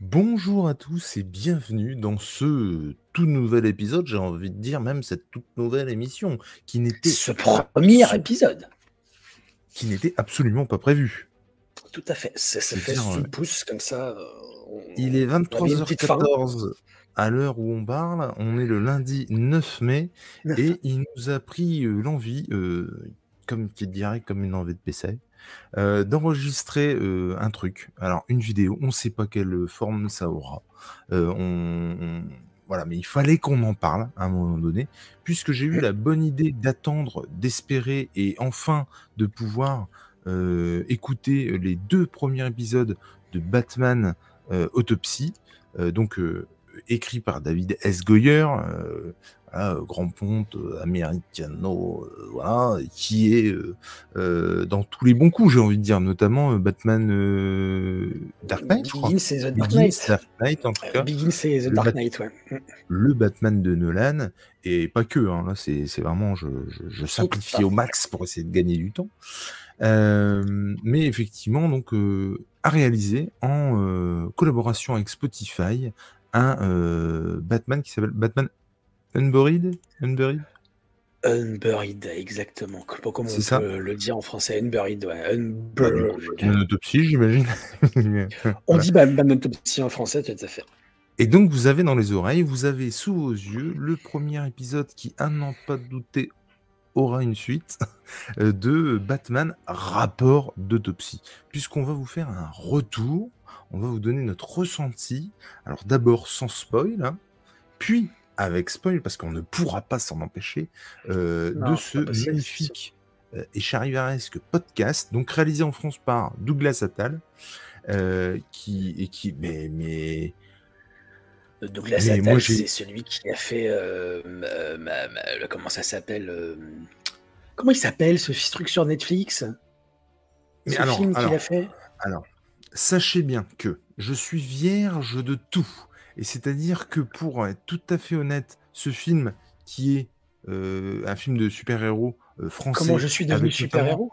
Bonjour à tous et bienvenue dans ce tout nouvel épisode, j'ai envie de dire même cette toute nouvelle émission qui n'était Ce premier épisode. qui n'était absolument pas prévu. Tout à fait. Ça, fait sous pouce comme ça. euh, on- Il est on avait une petite faim. 23h14 à l'heure où on parle, on est le lundi 9 mai et il nous a pris euh, l'envie, euh, comme qui dirait comme une envie de PC, euh, d'enregistrer euh, un truc. Alors une vidéo, on ne sait pas quelle forme ça aura. Euh, voilà, mais il fallait qu'on en parle à un moment donné, puisque j'ai eu la bonne idée d'attendre, d'espérer et enfin de pouvoir écouter les deux premiers épisodes de Batman Autopsy, euh, donc écrit par David S. Goyer, voilà, grand ponte euh, americano, euh, voilà, qui est euh, euh, dans tous les bons coups, j'ai envie de dire, notamment euh, Batman euh, Dark Knight, je crois. Begins et The Dark Knight. Dark Knight, en tout Euh, cas Begins et The le, Dark Knight, ouais. Mm. le Batman de Nolan, et pas que, hein, là c'est vraiment, je, je, simplifie à au max pour essayer de gagner du temps. Euh, mais effectivement, donc, euh, a réalisé en euh, collaboration avec Spotify un euh, Batman qui s'appelle Batman Unburied, Unburied? Unburied, exactement. Comment on ça peut le dire en français? Unburied, ouais. Bah, Unburied. Batman Autopsy, j'imagine. On dit Batman Autopsy en français, tout à fait. Et donc, vous avez dans les oreilles, vous avez sous vos yeux le premier épisode qui, à n'en pas douter, aura une suite euh, de Batman Rapport d'autopsie. Puisqu'on va vous faire un retour, on va vous donner notre ressenti. Alors, d'abord sans spoil, hein, puis avec spoil, parce qu'on ne pourra pas s'en empêcher, euh, de ce magnifique euh, et charivaresque podcast, donc réalisé en France par Douglas Attal, euh, qui, et qui, mais, mais, Douglas mais Attal, c'est celui qui a fait. euh, ma- ma- ma- le- comment ça s'appelle euh, Comment il s'appelle ce truc sur Netflix? Mais Ce alors, film qu'il a fait? alors, sachez bien que je suis vierge de tout. Et c'est-à-dire que pour être tout à fait honnête, ce film qui est euh, un film de super-héros euh, Comment français, je suis devenu super-héros?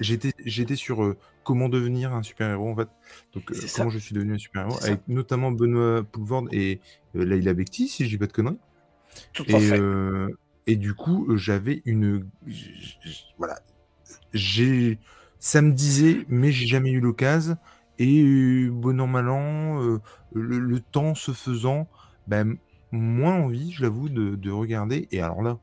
J'étais, j'étais sur euh, comment devenir un super-héros en fait. Donc comment je suis devenu un super-héros, ça. avec notamment Benoît Poulvord et Leila Bekti, si je dis pas de conneries. Tout Et, fait. et du coup, j'avais une, voilà, j'ai, ça me disait, mais j'ai jamais eu l'occasion. Et bon an mal an, euh, le, le temps se faisant, ben, moins envie, je l'avoue, de, de regarder. Et alors là,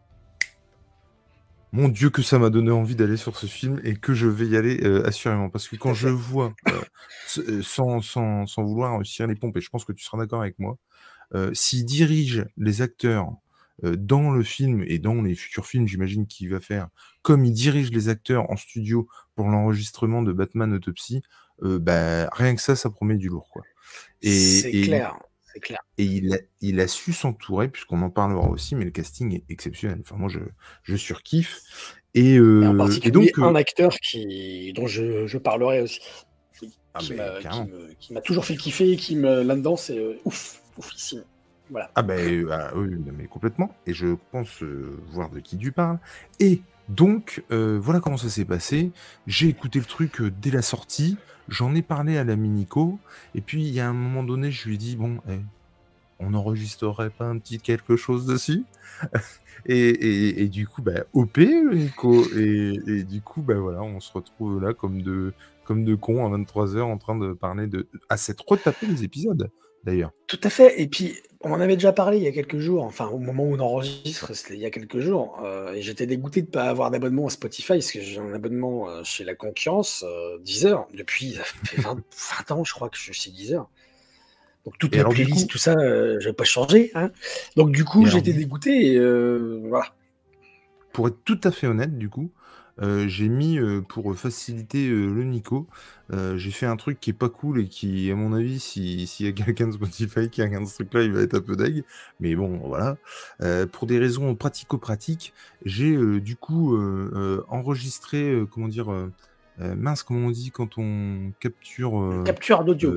mon Dieu, que ça m'a donné envie d'aller sur ce film et que je vais y aller euh, assurément. Parce que quand je vois, euh, sans, sans, sans vouloir réussir les pompes, et je pense que tu seras d'accord avec moi, s'il dirige les acteurs dans le film et dans les futurs films, j'imagine qu'il va faire, comme il dirige les acteurs en studio pour l'enregistrement de Batman Autopsy, euh, bah, rien que ça, ça promet du lourd. Quoi. Et, C'est et, clair. Clair. et il, a, il a su s'entourer, puisqu'on en parlera aussi, mais le casting est exceptionnel. Enfin, moi, je, je surkiffe. Et, Et en euh, et particulier donc, un euh, acteur qui, dont je, je parlerai aussi, qui, ah, qui ben, m'a toujours fait kiffer, et qui me là-dedans, c'est euh, ouf, oufissime. Voilà. Ah ben euh, ah oui, mais complètement. Et je pense voir de qui tu parles. Et donc, euh, voilà comment ça s'est passé. J'ai écouté le truc euh, dès la sortie. J'en ai parlé à la Minico. Et puis, il y a un moment donné, je lui ai dit, bon, eh, on n'enregistrerait pas un petit quelque chose dessus? Et, et, et du coup, bah, OP, Nico. Et, et du coup, bah voilà, on se retrouve là comme de, comme de cons à 23h en train de parler de... à s'être retapé les épisodes, d'ailleurs. Tout à fait. Et puis, on en avait déjà parlé il y a quelques jours, enfin, au moment où on enregistre, c'était il y a quelques jours. euh, et j'étais dégoûté de ne pas avoir d'abonnement à Spotify, parce que j'ai un abonnement euh, chez la concurrence, euh, Deezer, depuis ça fait 20, 20 ans, je crois que je suis chez Deezer. Donc, toutes Et mes alors, playlists, coup, tout ça, euh, je vais pas changer. Hein. Donc, du coup, j'étais dégoûté, et voilà. pour être tout à fait honnête, du coup, euh, j'ai mis euh, pour faciliter euh, le Nico, euh, j'ai fait un truc qui est pas cool et qui, à mon avis, si- s'il y a quelqu'un de Spotify qui regarde ce truc-là, il va être un peu deg. Mais bon, voilà. Euh, pour des raisons pratico-pratiques, j'ai euh, du coup euh, euh, enregistré, euh, comment dire, mince, comment on dit quand on capture. Euh, capture d'audio.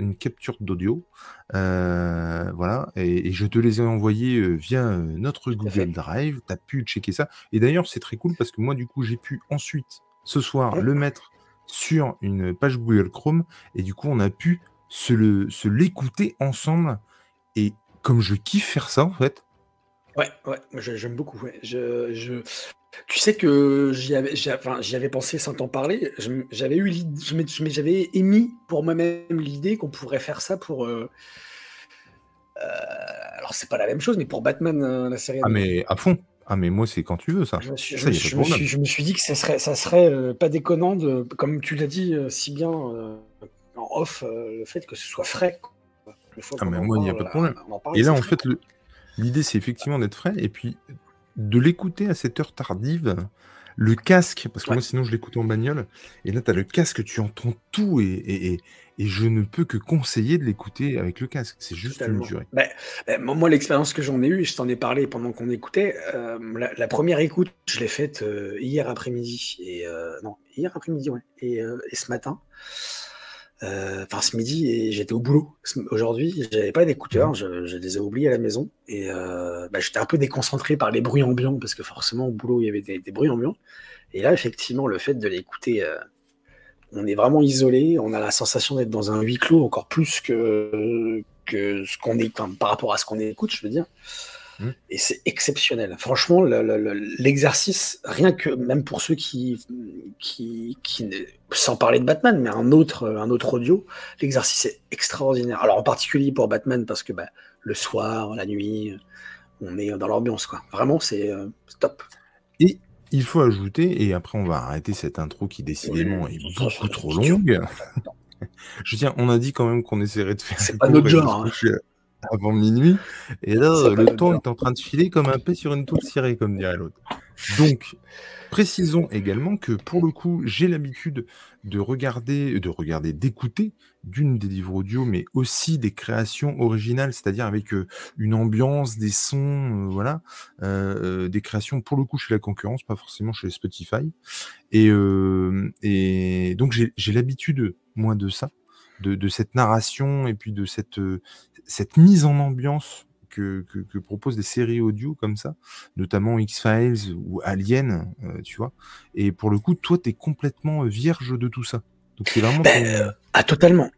Une capture d'audio, euh, voilà, et, et je te les ai envoyés euh, via euh, notre. Google Drive. Tu as pu checker ça. Et d'ailleurs, c'est très cool parce que moi, du coup, j'ai pu ensuite, ce soir, Ouais. le mettre sur une page Google Chrome. Et du coup, on a pu se le se l'écouter ensemble et comme je kiffe faire ça, en fait. Ouais, ouais, moi j'aime beaucoup, Je je tu sais que j'y avais enfin, j'y avais pensé sans t'en parler. j'avais eu j'avais émis pour moi-même l'idée qu'on pourrait faire ça pour, euh, euh, alors c'est pas la même chose, mais pour Batman, euh, la série Ah mais à fond. Ah mais moi c'est quand tu veux ça. Je me suis je me suis dit que ça serait ça serait, pas déconnant de comme tu l'as dit, si bien, en off, le fait que ce soit frais, Ah mais moi il y a pas de problème. Et là en fait le L'idée, c'est effectivement d'être frais et puis de l'écouter à cette heure tardive. Le casque, parce que moi sinon je l'écoute en bagnole, et là tu as le casque, tu entends tout, et, et, je ne peux que conseiller de l'écouter avec le casque. C'est juste une durée. Bah, bah, moi, l'expérience que j'en ai eue, je t'en ai parlé pendant qu'on écoutait, euh, la, première écoute, je l'ai faite euh, hier après-midi, et euh, non, hier après-midi, ouais, et, et ce matin. Euh, enfin ce midi et j'étais au boulot. Aujourd'hui, j'avais pas d'écouteurs, mmh. je, je, les ai oubliés à la maison et euh, bah, j'étais un peu déconcentré par les bruits ambiants parce que forcément au boulot il y avait des, bruits ambiants. Et là, effectivement, le fait de l'écouter, euh, on est vraiment isolé, on a la sensation d'être dans un huis clos encore plus que, que ce qu'on est par rapport à ce qu'on écoute, je veux dire. Mmh. Et c'est exceptionnel. Franchement, l'exercice, rien que même pour ceux qui, qui, qui, sans parler de Batman, mais un autre, un autre audio, l'exercice est extraordinaire. Alors en particulier pour Batman, parce que bah, le soir, la nuit, on est dans l'ambiance. quoi. Vraiment, c'est euh, top. Et il faut ajouter, et après on va arrêter cette intro qui décidément est beaucoup trop longue. Je tiens, on a dit quand même qu'on essaierait de faire. C'est pas notre genre. Hein avant minuit. Et là, le temps est en train de filer comme un peu sur une toile cirée, comme dirait l'autre. Donc, précisons également que pour le coup, j'ai l'habitude de regarder, de regarder, d'écouter d'une des livres audio, mais aussi des créations originales, c'est-à-dire avec euh, une ambiance, des sons, euh, voilà, euh, des créations pour le coup chez la concurrence, pas forcément chez Spotify. Et, et donc j'ai l'habitude, moi, de ça de, cette narration et puis de cette, euh, cette mise en ambiance que, que, proposent des séries audio comme ça, notamment X-Files ou Alien, euh, tu vois. Et pour le coup, toi, tu es complètement vierge de tout ça. Donc c'est vraiment. Ben, ah, totalement.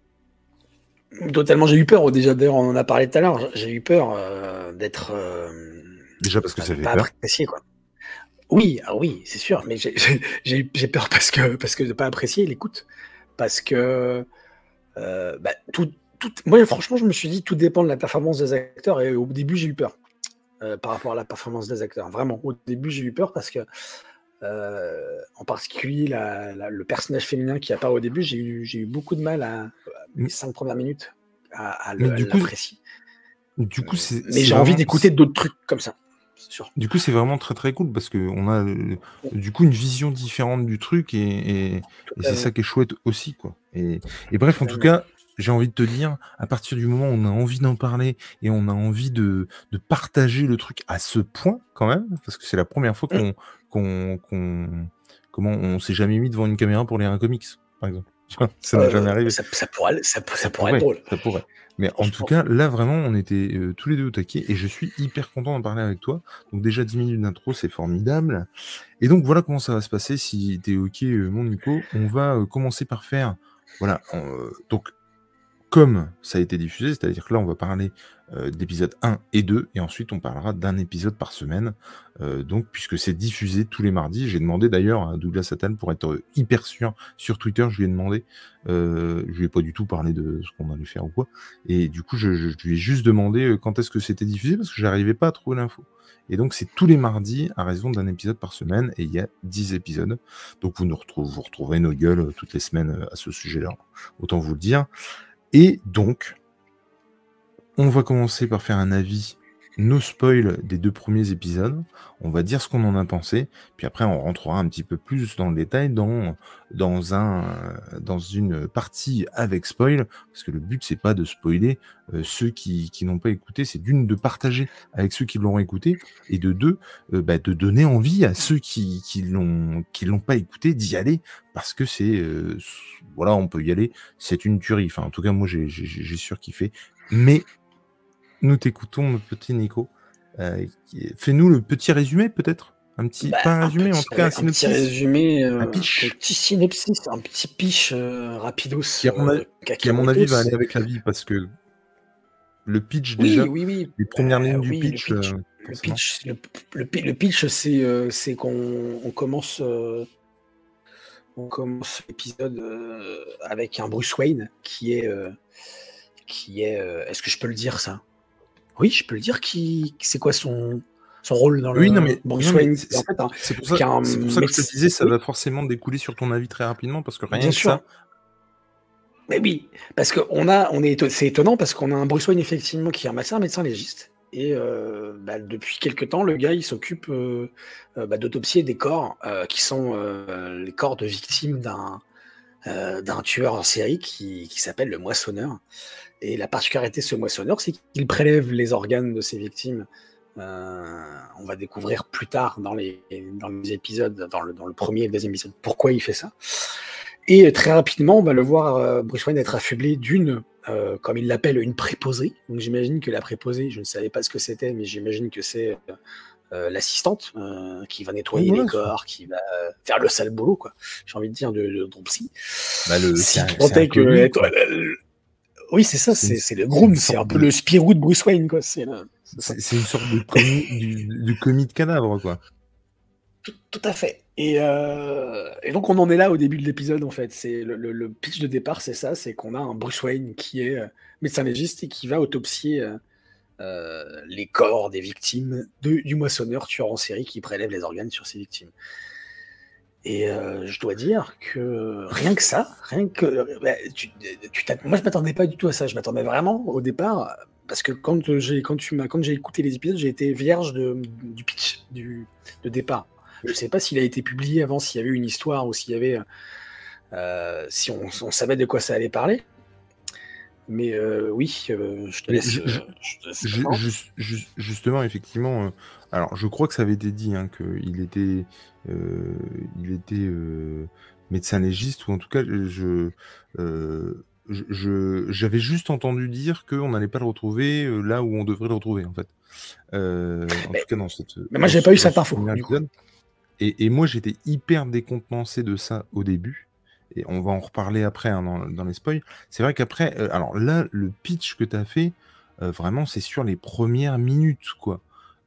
Totalement, j'ai eu peur. Déjà, d'ailleurs, on en a parlé tout à l'heure. J'ai eu peur euh, d'être. Déjà parce que ça fait peur. Apprécié, quoi. Oui, ah oui, c'est sûr, mais j'ai peur parce que parce que de pas apprécier l'écoute, parce que euh, bah, tout, moi, franchement, je me suis dit, tout dépend de la performance des acteurs. Et au début, j'ai eu peur euh, par rapport à la performance des acteurs. Vraiment, au début, j'ai eu peur parce que, euh, en particulier, le personnage féminin qui apparaît au début, j'ai eu, eu, beaucoup de mal à, les cinq premières minutes à, l'apprécier. Du coup, c'est. Mais j'ai envie d'écouter d'autres trucs comme ça. Du coup, c'est vraiment très très cool parce qu'on a du coup une vision différente du truc et, c'est ça qui est chouette aussi. Quoi. Et, bref, en tout cas, j'ai envie de te dire, à partir du moment où on a envie d'en parler et on a envie de, partager le truc à ce point, quand même, parce que c'est la première fois mmh. qu'on. comment on s'est jamais mis devant une caméra pour lire un comics, par exemple. Ça n'a jamais arrivé. Ça, pourrait, ça, pourrait, être drôle. Ça pourrait. Mais en tout cas, là, vraiment, on était euh, tous les deux au taquet et je suis hyper content d'en parler avec toi. Donc, déjà 10 minutes d'intro, c'est formidable. Et donc, voilà comment ça va se passer. Si tu es OK, euh, mon Nico, on va euh, commencer par faire. Voilà. donc, comme ça a été diffusé, c'est-à-dire que là, on va parler d'épisodes 1 et 2, et ensuite on parlera d'un épisode par semaine, euh, donc puisque c'est diffusé tous les mardis. J'ai demandé d'ailleurs à Douglas Satan pour être hyper sûr sur Twitter, je lui ai demandé, euh, je lui ai pas du tout parlé de ce qu'on allait faire ou quoi, et du coup je, lui ai juste demandé quand est-ce que c'était diffusé, parce que j'arrivais pas à trouver l'info. Et donc c'est tous les mardis à raison d'un épisode par semaine, et il y a 10 épisodes. Donc vous nous retrouvez, vous retrouverez nos gueules toutes les semaines à ce sujet-là, autant vous le dire. Et donc, on va commencer par faire un avis no spoil des deux premiers épisodes. On va dire ce qu'on en a pensé, puis après on rentrera un petit peu plus dans le détail dans, dans, un, dans une partie avec spoil, parce que le but c'est pas de spoiler euh, ceux qui, qui n'ont pas écouté, c'est d'une de partager avec ceux qui l'ont écouté, et de deux, euh, bah, de donner envie à ceux qui, qui l'ont qui l'ont pas écouté d'y aller, parce que c'est euh, voilà, on peut y aller, c'est une tuerie. Enfin, en tout cas, moi j'ai surkiffé, mais nous t'écoutons, petit Nico. Euh, fais-nous le petit résumé, peut-être? Un petit, Bah, pas un résumé, en tout cas un un petit synopsis. résumé, Un euh, un pitch. petit synopsis, un petit pitch euh, rapidos, Qui, à mon, a- euh, qui, à mon avis, va aller avec la vie parce que le pitch, Oui, déjà, oui, oui. les premières Bah, lignes du le pitch, euh, le pitch, le, le pi- le pitch, c'est euh, qu'on on commence, euh, on commence l'épisode euh, avec un Bruce Wayne qui est, euh, qui est. euh, Est-ce que je peux le dire ça? Oui, je peux le dire. Qui, c'est quoi son, son rôle dans Oui, non, le mais, Bruce Wayne? c'est En fait, un- c'est pour, ça- un pour que je te disais, ça oui. va forcément découler sur ton avis très rapidement parce que rien Bien que sûr. ça, Mais oui, parce qu'on a, on est, c'est étonnant parce qu'on a un Bruce Wayne effectivement qui est un médecin, un médecin légiste. Et euh, bah, depuis quelque temps, le gars, il s'occupe euh, euh, bah, d'autopsier des corps euh, qui sont les corps de victimes d'un d'un tueur en série qui, qui s'appelle le moissonneur. Et la particularité de ce moissonneur, c'est qu'il prélève les organes de ses victimes. Euh, on va découvrir plus tard dans les, dans les épisodes, dans le, dans le premier et le deuxième épisode, pourquoi il fait ça. Et très rapidement, on va le voir, euh, Bruce Wayne, être affublé d'une, euh, comme il l'appelle, une préposée. Donc j'imagine que la préposée, je ne savais pas ce que c'était, mais j'imagine que c'est l'assistante euh, qui va nettoyer les corps, qui va faire le sale boulot, quoi. J'ai envie de dire de, de, de psy. bah, le, Si un- que être- oui, c'est ça, C'est le groom, c'est un peu le Spirou de Bruce Wayne, quoi. C'est une sorte de commis, du, du commis de cadavre, quoi. Tout, tout à fait. Et, euh, et donc on en est là au début de l'épisode en fait. C'est le, le- le pitch de départ, c'est ça, c'est qu'on a un Bruce Wayne qui est euh, médecin légiste et qui va autopsier euh, euh, les corps des victimes de- du moissonneur tueur en série qui prélève les organes sur ses victimes. Et euh, je dois dire que rien que ça, rien que bah, tu, tu t'att- moi je m'attendais pas du tout à ça. Je m'attendais vraiment au départ parce que quand j'ai quand tu m'as quand j'ai écouté les épisodes, j'ai été vierge de, du pitch du de départ. Je sais pas s'il a été publié avant, s'il y avait une histoire ou s'il y avait euh, si on, on savait de quoi ça allait parler. Mais euh, oui, je te laisse. je- je- je justement, effectivement, alors je crois que ça avait été dit hein, qu'il était, euh, il était euh, médecin légiste, ou en tout cas, je, euh, je- j'avais juste entendu dire qu'on n'allait pas le retrouver euh, là où on devrait le retrouver, en fait. Euh, en Mais- tout cas, dans cette. mais moi, j'ai pas eu cette ce info. Et, et moi, j'étais hyper décontenancé de ça au début. Et on va en reparler après hein, dans, dans les spoils. C'est vrai qu'après, euh, alors là, le pitch que tu as fait, euh, vraiment, c'est sur les premières minutes, quoi,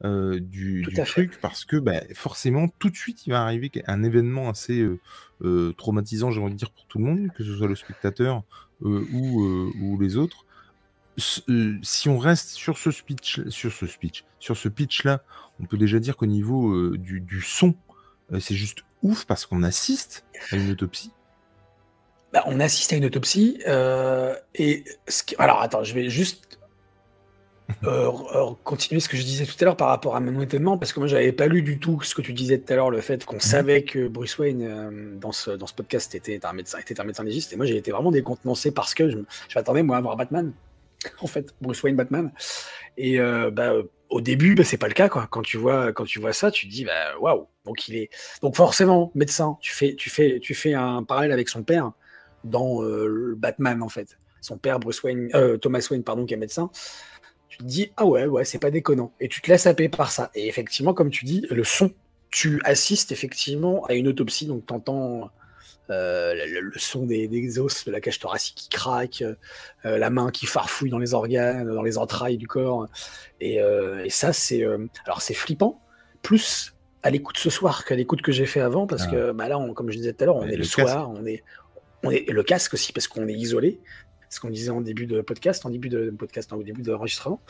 euh, du, fait. truc, parce que bah, forcément, tout de suite, il va arriver un événement assez euh, euh, traumatisant, j'ai envie de dire, pour tout le monde, que ce soit le spectateur ou, ou les autres. S- si on reste sur ce speech, sur ce speech, sur ce pitch-là, on peut déjà dire qu'au niveau du, du son, c'est juste ouf parce qu'on assiste à une autopsie. Bah, on assiste à une autopsie et ce qui- alors attends, je vais juste euh, continuer ce que je disais tout à l'heure par rapport à mon étonnement parce que moi j'avais pas lu du tout ce que tu disais tout à l'heure, le fait qu'on savait que Bruce Wayne euh, dans ce dans ce podcast était un médecin était un médecin légiste. Et moi j'ai été vraiment décontenancé parce que je, je m'attendais moi à voir Batman. En fait Bruce Wayne Batman. Et euh, bah, au début bah, c'est pas le cas quoi. Quand tu vois quand tu vois ça tu te dis bah waouh. Donc il est donc forcément médecin tu fais tu fais tu fais un parallèle avec son père dans le Batman en fait. Son père Bruce Wayne, Thomas Wayne pardon, qui est médecin. Tu te dis ah ouais ouais c'est pas déconnant et tu te laisses happer par ça. Et effectivement comme tu dis le son, tu assistes effectivement à une autopsie donc t'entends euh, le, le son des, des os de la cage thoracique qui craque, euh, la main qui farfouille dans les organes, dans les entrailles du corps. Et, euh, et ça c'est euh, alors c'est flippant plus à l'écoute ce soir qu'à l'écoute que j'ai fait avant parce Ah. que bah là on- comme je disais tout à l'heure on est le, le soir, on est on est le casque aussi parce qu'on est isolé, ce qu'on disait en début de podcast, en début de podcast, en début d'enregistrement.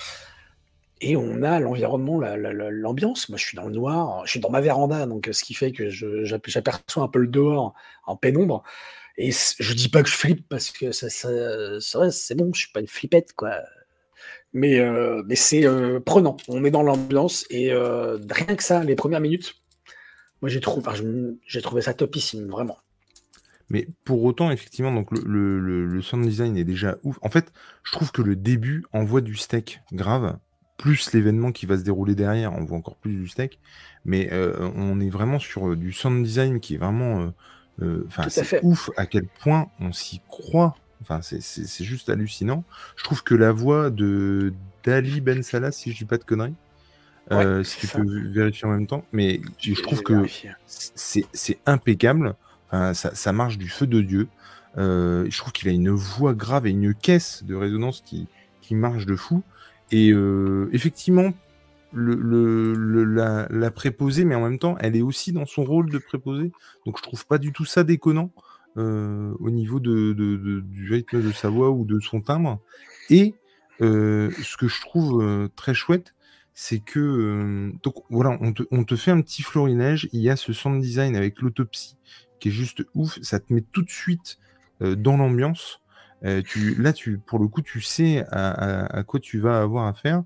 Et on a l'environnement, la- la- la- l'ambiance. Moi, je suis dans le noir, je suis dans ma véranda, donc euh, ce qui fait que j'aperçois un peu le dehors en pénombre. Et je dis pas que je flippe parce que c'est bon, je suis pas une flippette, quoi. Mais, euh, c'est euh, prenant. On est dans l'ambiance et rien que ça, les premières minutes, moi j'ai trouvé, enfin, trouvé ça topissime, vraiment. Mais pour autant, effectivement, donc le, le- le- le sound design est déjà ouf. En fait, je trouve que le début envoie du steak grave, plus l'événement qui va se dérouler derrière, on voit encore plus du steak. Mais euh, on est vraiment sur euh, du sound design qui est vraiment. euh, Enfin, c'est ouf à quel point on s'y croit. Enfin, c'est- juste hallucinant. Je trouve que la voix de d'Ali Ben Salah, si je dis pas de conneries, euh, si tu peux vérifier en même temps. Mais je, trouve que c'est impeccable. Ça, ça, marche du feu de Dieu. Euh, je trouve qu'il a une voix grave et une caisse de résonance qui, qui marche de fou. Et euh, effectivement, la, préposée, mais en même temps, elle est aussi dans son rôle de préposée. Donc je trouve pas du tout ça déconnant euh, au niveau du rythme de sa voix ou de son timbre. Et euh, ce que je trouve euh, très chouette, c'est que euh, donc voilà, on te, on te, fait un petit florinège. Il y a ce sound design avec l'autopsie qui est juste ouf. Ça te met tout de suite euh, dans l'ambiance. Euh, tu, là, tu, pour le coup, tu sais à, à, à, quoi tu vas avoir affaire.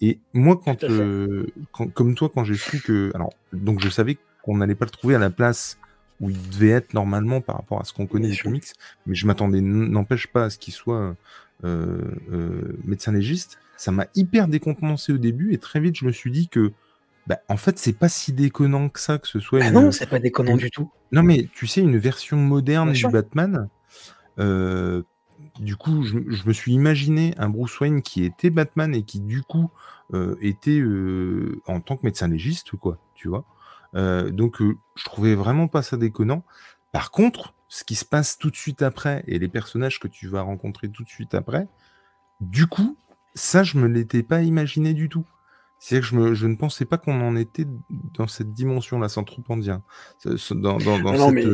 Et moi, quand, euh, quand comme toi, quand j'ai su que, alors, donc je savais qu'on n'allait pas le trouver à la place où il devait être normalement par rapport à ce qu'on connaît des comics, mais je m'attendais, n'empêche pas à ce qu'il soit euh, euh, médecin légiste. Ça m'a hyper décontenancé au début et très vite, je me suis dit que bah, en fait, c'est pas si déconnant que ça que ce soit. Ah une... non, c'est pas déconnant une... du tout. Non, mais tu sais, une version moderne du Batman. Euh, du coup, je, je, me suis imaginé un Bruce Wayne qui était Batman et qui, du coup, euh, était euh, en tant que médecin légiste, quoi, tu vois. Euh, donc, je trouvais vraiment pas ça déconnant. Par contre, ce qui se passe tout de suite après et les personnages que tu vas rencontrer tout de suite après, du coup, ça, je me l'étais pas imaginé du tout. C'est-à-dire que je, me, je, ne pensais pas qu'on en était dans cette dimension-là, sans trop en dire, dans, dans, dans cet mais...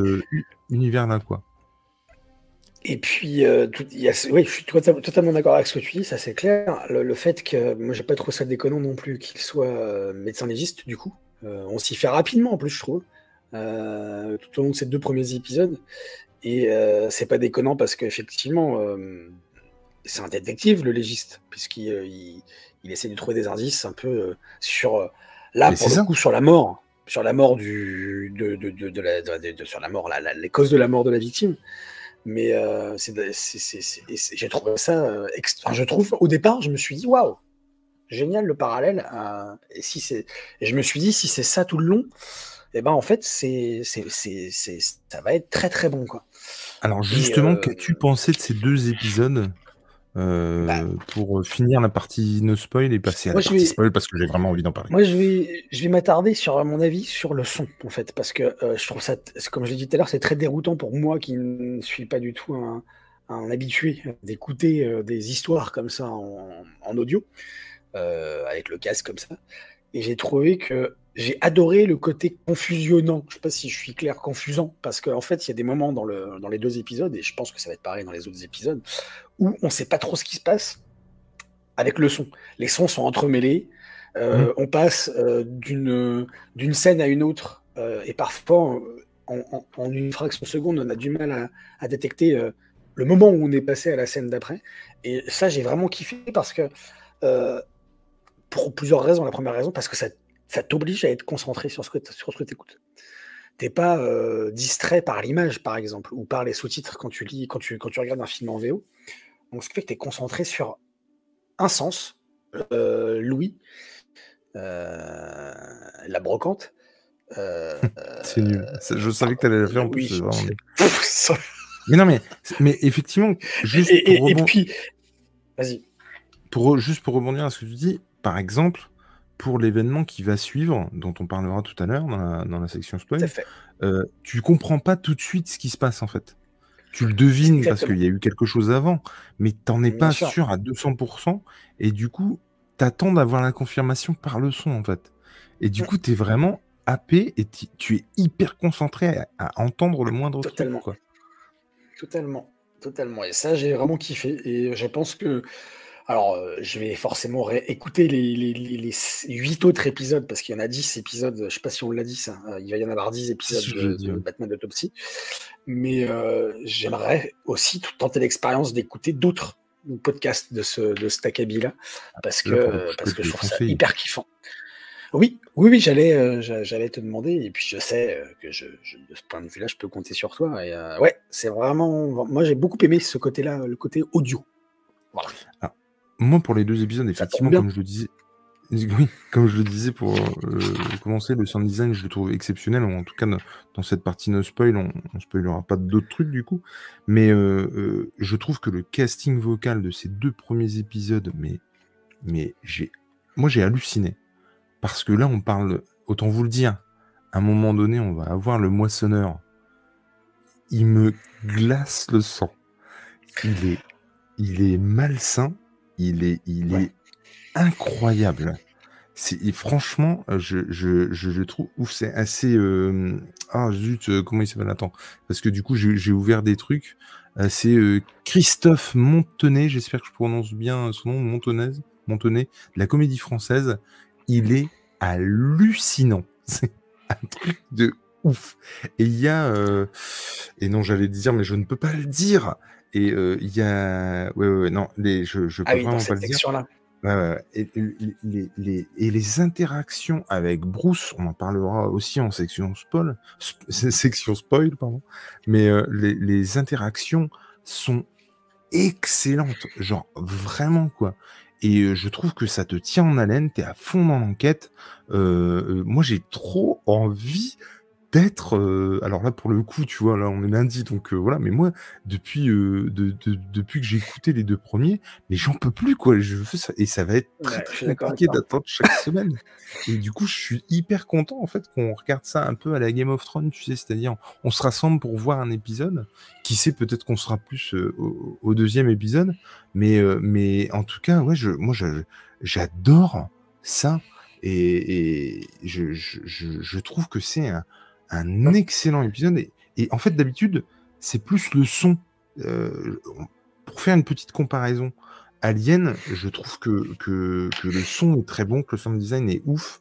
univers-là, quoi. Et puis, euh, tout, y a, oui, je suis totalement d'accord avec ce que tu dis, ça c'est clair. Le, le, fait que moi j'ai pas trop ça déconnant non plus qu'il soit euh, médecin légiste, du coup. Euh, on s'y fait rapidement en plus, je trouve, euh, tout au long de ces deux premiers épisodes. Et euh, c'est pas déconnant parce qu'effectivement, c'est un détective, le légiste, puisqu'il il, essaie de trouver des indices un peu sur, là, pour le ça. coup, sur la mort. Sur la mort du. De, de, de, de la, sur la mort, la, la, les causes de la mort de la victime. Mais euh, j'ai trouvé ça. Euh, enfin, je trouve, au départ, je me suis dit, waouh, génial le parallèle. Euh, et, si et je me suis dit, si c'est ça tout le long, et eh ben en fait, c'est, ça va être très très bon. Quoi. Alors, justement, qu'as-tu pensé de ces deux épisodes? Euh, bah, pour finir la partie no spoil et passer à la partie vais... spoil parce que j'ai vraiment envie d'en parler. Moi, je vais, je vais m'attarder sur mon avis sur le son en fait parce que euh, je trouve ça, comme je l'ai dit tout à l'heure, c'est très déroutant pour moi qui ne suis pas du tout un, un habitué d'écouter euh, des histoires comme ça en, en audio euh, avec le casque comme ça. Et j'ai trouvé que j'ai adoré le côté confusionnant. Je sais pas si je suis clair, confusant, parce qu'en en fait, il y a des moments dans, le, dans les deux épisodes, et je pense que ça va être pareil dans les autres épisodes, où on sait pas trop ce qui se passe avec le son. Les sons sont entremêlés, euh, mmh. on passe euh, d'une d'une scène à une autre, euh, et parfois, en, en, en, une fraction de seconde, on a du mal à, à détecter le moment où on est passé à la scène d'après. Et ça, j'ai vraiment kiffé parce que, pour plusieurs raisons. La première raison, parce que ça ça t'oblige à être concentré sur ce que tu écoutes. T'es pas euh, distrait par l'image, par exemple, ou par les sous-titres quand tu lis, quand tu, quand tu regardes un film en VO. Donc, ce qui fait que tu es concentré sur un sens, euh, Louis, euh, la brocante. c'est nul. Je savais que tu allais la faire en oui, plus. Vraiment... mais non, mais, mais effectivement, juste et, pour et, rebond... et puis, vas-y. Pour, juste pour rebondir à ce que tu dis, par exemple, pour l'événement qui va suivre, dont on parlera tout à l'heure dans la, dans la, section spoil, euh, tu comprends pas tout de suite ce qui se passe en fait. Tu le devines parce qu'il y a eu quelque chose avant, mais t'en es Bien pas sûr. sûr à 200%, et du coup, t'attends d'avoir la confirmation par le son en fait. Et du mmh. coup, t'es vraiment happé et tu es hyper concentré à, à entendre le moindre Totalement. truc. Quoi. Totalement. Totalement. Et ça, j'ai vraiment kiffé. Et je pense que alors, euh, je vais forcément écouter les, les, les, les, 8 autres épisodes, parce qu'il y en a 10 épisodes, je ne sais pas si on l'a dit ça, euh, il va y en avoir 10 épisodes de, de, Batman d'Autopsie. Mais euh, j'aimerais aussi tenter l'expérience d'écouter d'autres podcasts de ce, de cet acabit-là, parce que, Là, parce que je trouve ça hyper kiffant. Oui, oui, oui, j'allais, euh, j'allais te demander, et puis je sais euh, que je, je, de ce point de vue-là, je peux compter sur toi. Et euh, ouais, c'est vraiment. Moi, j'ai beaucoup aimé ce côté-là, le côté audio. Voilà. Ah, moi, pour les deux épisodes, effectivement, comme je le disais, oui, comme je le disais pour euh, commencer, le sound design, je le trouve exceptionnel. En tout cas, dans cette partie no spoil, on, on spoilera pas d'autres trucs du coup. Mais euh, euh, je trouve que le casting vocal de ces deux premiers épisodes, mais, mais j'ai, moi, j'ai halluciné. parce que là, on parle, autant vous le dire, à un moment donné, on va avoir le moissonneur. Il me glace le sang. Il est, il est malsain. Il est, il est incroyable. C'est, franchement, je, je, je, trouve ouf, c'est assez. Euh, ah zut, euh, comment il s'appelle? Attends, parce que du coup, j'ai ouvert des trucs. Euh, c'est Christophe Montenay, j'espère que je prononce bien son nom, Montenay, Montenay, de la comédie française. Il est hallucinant. C'est un truc de ouf. Et il y a, et non, j'allais dire, mais je ne peux pas le dire. Et il y a, ouais, ouais, non, les, je, je ah peux vraiment pas le dire. Là. Et les, les, et les interactions avec Bruce, on en parlera aussi en section spoil, section spoil, pardon. Mais les, les interactions sont excellentes, genre vraiment quoi. Et je trouve que ça te tient en haleine, t'es à fond dans l'enquête. moi, j'ai trop envie d'être. alors là, pour le coup, tu vois, là, on est lundi, donc voilà. Mais moi, depuis, depuis que j'ai écouté les deux premiers, mais j'en peux plus, quoi. Je veux ça, et ça va être très, très compliqué d'attendre chaque semaine. Et du coup, je suis hyper content, en fait, qu'on regarde ça un peu à la Game of Thrones, tu sais, c'est-à-dire, on se rassemble pour voir un épisode. Qui sait, peut-être qu'on sera plus au, deuxième épisode. Mais, mais en tout cas, ouais, je, moi, j'adore ça. Et, je, je, je, trouve que c'est un, un excellent épisode. Et, en fait, d'habitude, c'est plus le son. Euh, pour faire une petite comparaison, Alien, je trouve que, que, le son est très bon, que le sound design est ouf,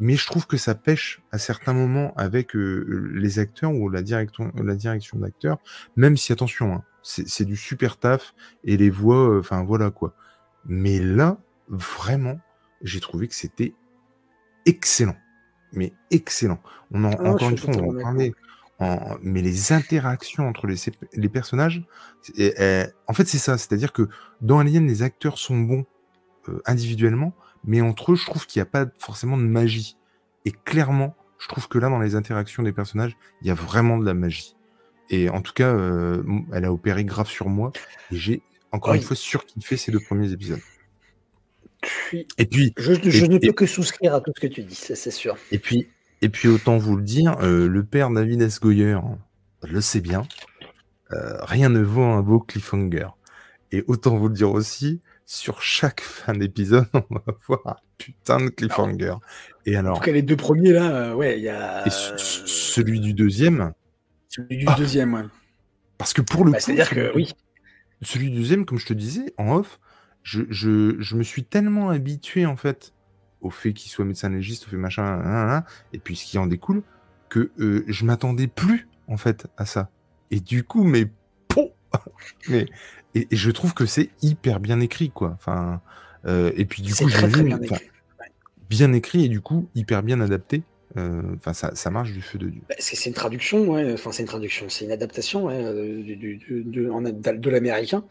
mais je trouve que ça pêche à certains moments avec euh, les acteurs ou la direction, la direction d'acteurs, même si, attention, hein, c'est du super taf et les voix, euh, enfin voilà quoi. Mais là, vraiment, j'ai trouvé que c'était excellent mais excellent. On en, ah, encore une fois, on en parler. mais les interactions entre les, les personnages, en fait, c'est ça. C'est-à-dire que dans Alien, les acteurs sont bons euh, individuellement, mais entre eux, je trouve qu'il n'y a pas forcément de magie. Et clairement, je trouve que là, dans les interactions des personnages, il y a vraiment de la magie. Et en tout cas, euh, elle a opéré grave sur moi. Et j'ai encore une fois surkiffé ces deux premiers épisodes. Et puis, je, ne peux que souscrire à tout ce que tu dis, c'est sûr. Et puis, et puis autant vous le dire, euh, le père David S. Goyer le sait bien. Euh, rien ne vaut un beau cliffhanger. Et autant vous le dire aussi, sur chaque fin d'épisode, on va voir un putain de cliffhanger. et alors, en tout cas, les deux premiers là, euh, ouais, il y a. Et celui du deuxième. Celui du deuxième, ouais. Parce que pour le bah, C'est-à-dire que oui. Celui du deuxième, comme je te disais, en off, je, me suis tellement habitué en fait au fait qu'il soit médecin légiste, au fait machin, et puis ce qui en découle, que euh, je m'attendais plus en fait à ça. Et du coup, mais mais et, je trouve que c'est hyper bien écrit quoi. Enfin, euh, et puis du coup, très, très bien, écrit. bien écrit et du coup hyper bien adapté. Euh, enfin, ça, marche du feu de Dieu. Bah, c'est une traduction, ouais. Enfin, c'est une traduction, c'est une adaptation ouais, de, de l'américain.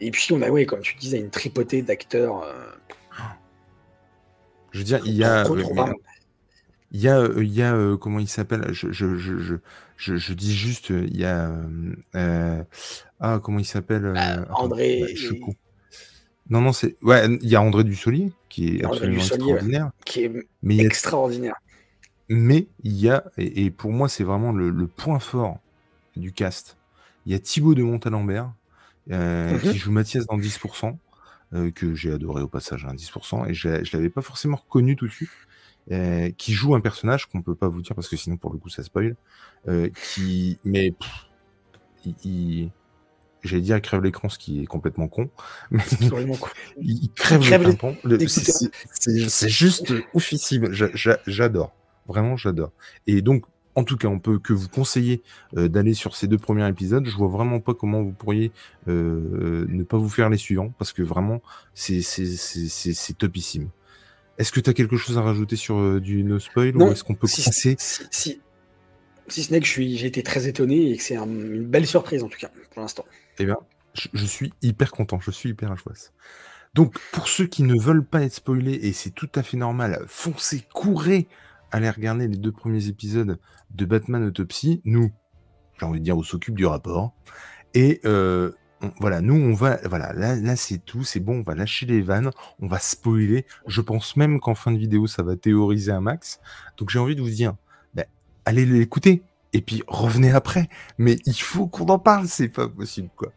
Et puis on a, oui, comme tu disais, une tripotée d'acteurs. Euh, je veux dire, il y a. il y a, euh, il y a euh, comment il s'appelle? Je, je, je, je, dis juste, il y a. ah, comment il s'appelle bah, André. Non, non, c'est. Ouais, il y a André Dussolier, qui est absolument extraordinaire. qui est mais extraordinaire. Mais il y a, et, pour moi, c'est vraiment le, le, point fort du cast. Il y a Thibaut de Montalembert, euh, qui joue Mathias dans 10%, euh, que j'ai adoré au passage, hein, 10%, et je ne l'avais pas forcément reconnu tout de suite, euh, qui joue un personnage qu'on peut pas vous dire parce que sinon pour le coup ça spoil, qui, mais il, j'allais dire il crève l'écran, ce qui est complètement con, mais il, crève, le C'est juste oufissime, j'adore, vraiment j'adore. Et donc en tout cas, on peut que vous conseiller euh, d'aller sur ces deux premiers épisodes. Je vois vraiment pas comment vous pourriez euh, ne pas vous faire les suivants, parce que vraiment, c'est topissime. Est-ce que tu as quelque chose à rajouter sur euh, du no spoil ou est-ce qu'on peut si, si, si, si, ce n'est que j'ai été très étonné et que c'est une belle surprise en tout cas pour l'instant. Eh bien, je, suis hyper content, je suis hyper à joie. Donc, pour ceux qui ne veulent pas être spoilés, et c'est tout à fait normal, foncez, courez aller regarder les deux premiers épisodes de Batman Autopsy, nous, j'ai envie de dire, on s'occupe du rapport. Et euh, voilà, nous, on va, voilà, là, là c'est tout, c'est bon, on va lâcher les vannes, on va spoiler. Je pense même qu'en fin de vidéo, ça va théoriser un max. Donc j'ai envie de vous dire, ben, allez l'écouter et puis revenez après. Mais il faut qu'on en parle, c'est pas possible, quoi.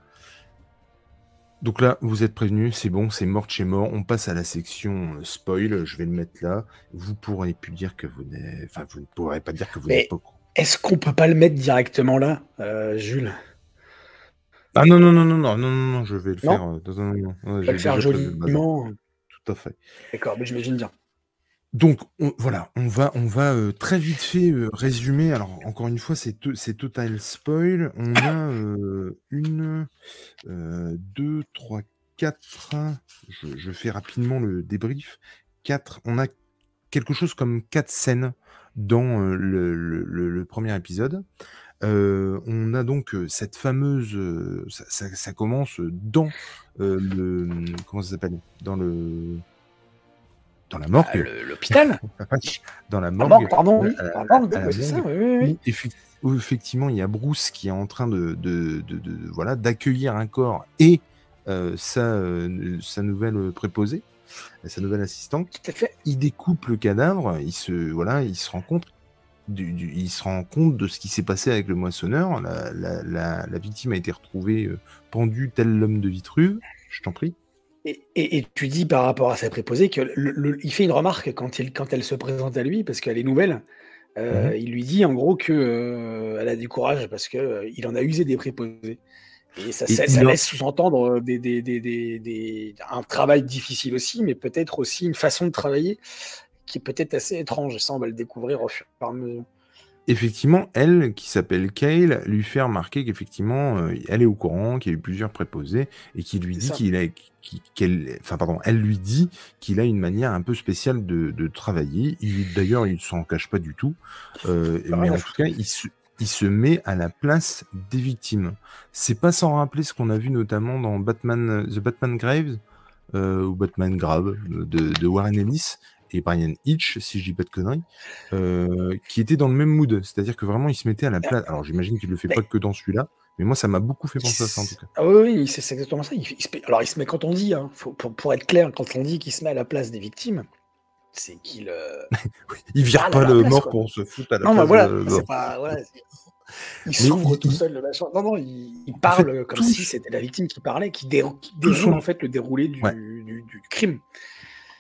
Donc là, vous êtes prévenus, c'est bon, c'est mort chez mort. On passe à la section euh, spoil. Je vais le mettre là. Vous pourrez plus dire que vous n'êtes, enfin, vous ne pourrez pas dire que vous n'êtes pas. Est-ce qu'on peut pas le mettre directement là, euh, Jules ah non, non, non, non, non, non, non, je vais le faire. Euh, non, non, je vais le faire joliment. Tout à fait. D'accord, mais j'imagine bien. Donc voilà, on va, on va euh, très vite fait euh, résumer. Alors encore une fois, c'est total spoil. On a une, deux, trois, quatre. Je, fais rapidement le débrief. Quatre. On a quelque chose comme quatre scènes dans le, premier épisode. Euh, on a donc cette fameuse, ça, commence dans le, comment ça s'appelle, dans le, dans la morgue. Ah, l'hôpital. dans la morgue. pardon. c'est ça. Oui, effectivement, il y a Bruce qui est en train de, voilà, d'accueillir un corps et sa, sa nouvelle préposée, sa nouvelle assistante. Il découpe le cadavre, il se, voilà, il se rend compte il se rend compte de ce qui s'est passé avec le moissonneur. La, victime a été retrouvée euh, pendue tel l'homme de Vitruve. Je t'en prie. Et, tu dis par rapport à sa préposée qu'il il fait une remarque quand, il, quand elle se présente à lui, parce qu'elle est nouvelle. Euh, mhm. Il lui dit en gros qu'elle euh, elle a du courage parce qu'il il en a usé des préposés. Et ça, laisse sous-entendre un travail difficile aussi, mais peut-être aussi une façon de travailler qui est peut-être assez étrange. Ça, on va le découvrir au fur et à mesure. Effectivement, elle, qui s'appelle Kale, lui fait remarquer qu'effectivement, euh, elle est au courant, qu'il y a eu plusieurs préposés, et qui lui dit qu'il a, qu'elle, enfin pardon, elle lui dit qu'il a une manière un peu spéciale de, travailler. D'ailleurs, il ne s'en cache pas du tout, euh, mais en tout cas, il se, il se met à la place des victimes. C'est pas sans rappeler ce qu'on a vu notamment dans Batman, The Batman Graves, euh, ou Batman Grave de, de Warren Ellis, et Brian Hitch, si je dis pas de conneries, euh, qui était dans le même mood. C'est-à-dire que vraiment, il se mettait à la place. Alors, j'imagine qu'il le fait pas que dans celui-là, mais moi, ça m'a beaucoup fait penser à ça, en tout cas. Ah oui, oui c'est exactement ça. Il, Alors, il se met, quand on dit, hein, pour, être clair, quand on dit qu'il se met à la place des victimes, c'est qu'il. Euh... il vire pas le mort pour se foutre à la non, place. voilà, c'est pas. Voilà, il s'ouvre tout seul le machin. Non, non, il, parle comme si c'était la victime qui parlait, qui, déroule en fait le déroulé du, du crime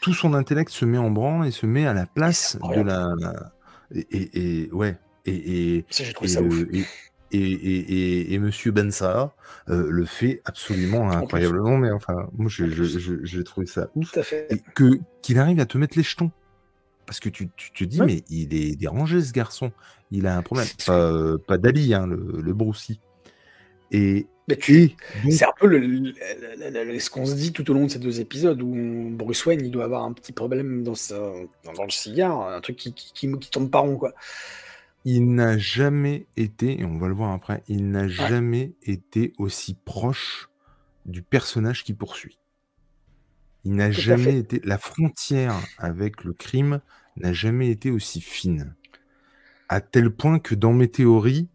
tout son intellect se met en branle et se met à la place de la. Et, et, ouais. Et, et, et, et, Monsieur Bensar euh, le fait absolument incroyablement, mais enfin, moi j'ai trouvé ça ouf. que qu'il arrive à te mettre les jetons. Parce que tu, tu te dis, mais il est dérangé ce garçon. Il a un problème. Pas, pas d'Ali, hein, le, le Broussy. Et, c'est un peu le, ce qu'on se dit tout au long de ces deux épisodes où Bruce Wayne il doit avoir un petit problème dans, dans, le cigare, un truc qui, qui, qui, tombe pas rond. Quoi. Il n'a jamais été, et on va le voir après, il n'a jamais été aussi proche du personnage qui poursuit. Il n'a jamais été. La frontière avec le crime n'a jamais été aussi fine. À tel point que dans mes théories,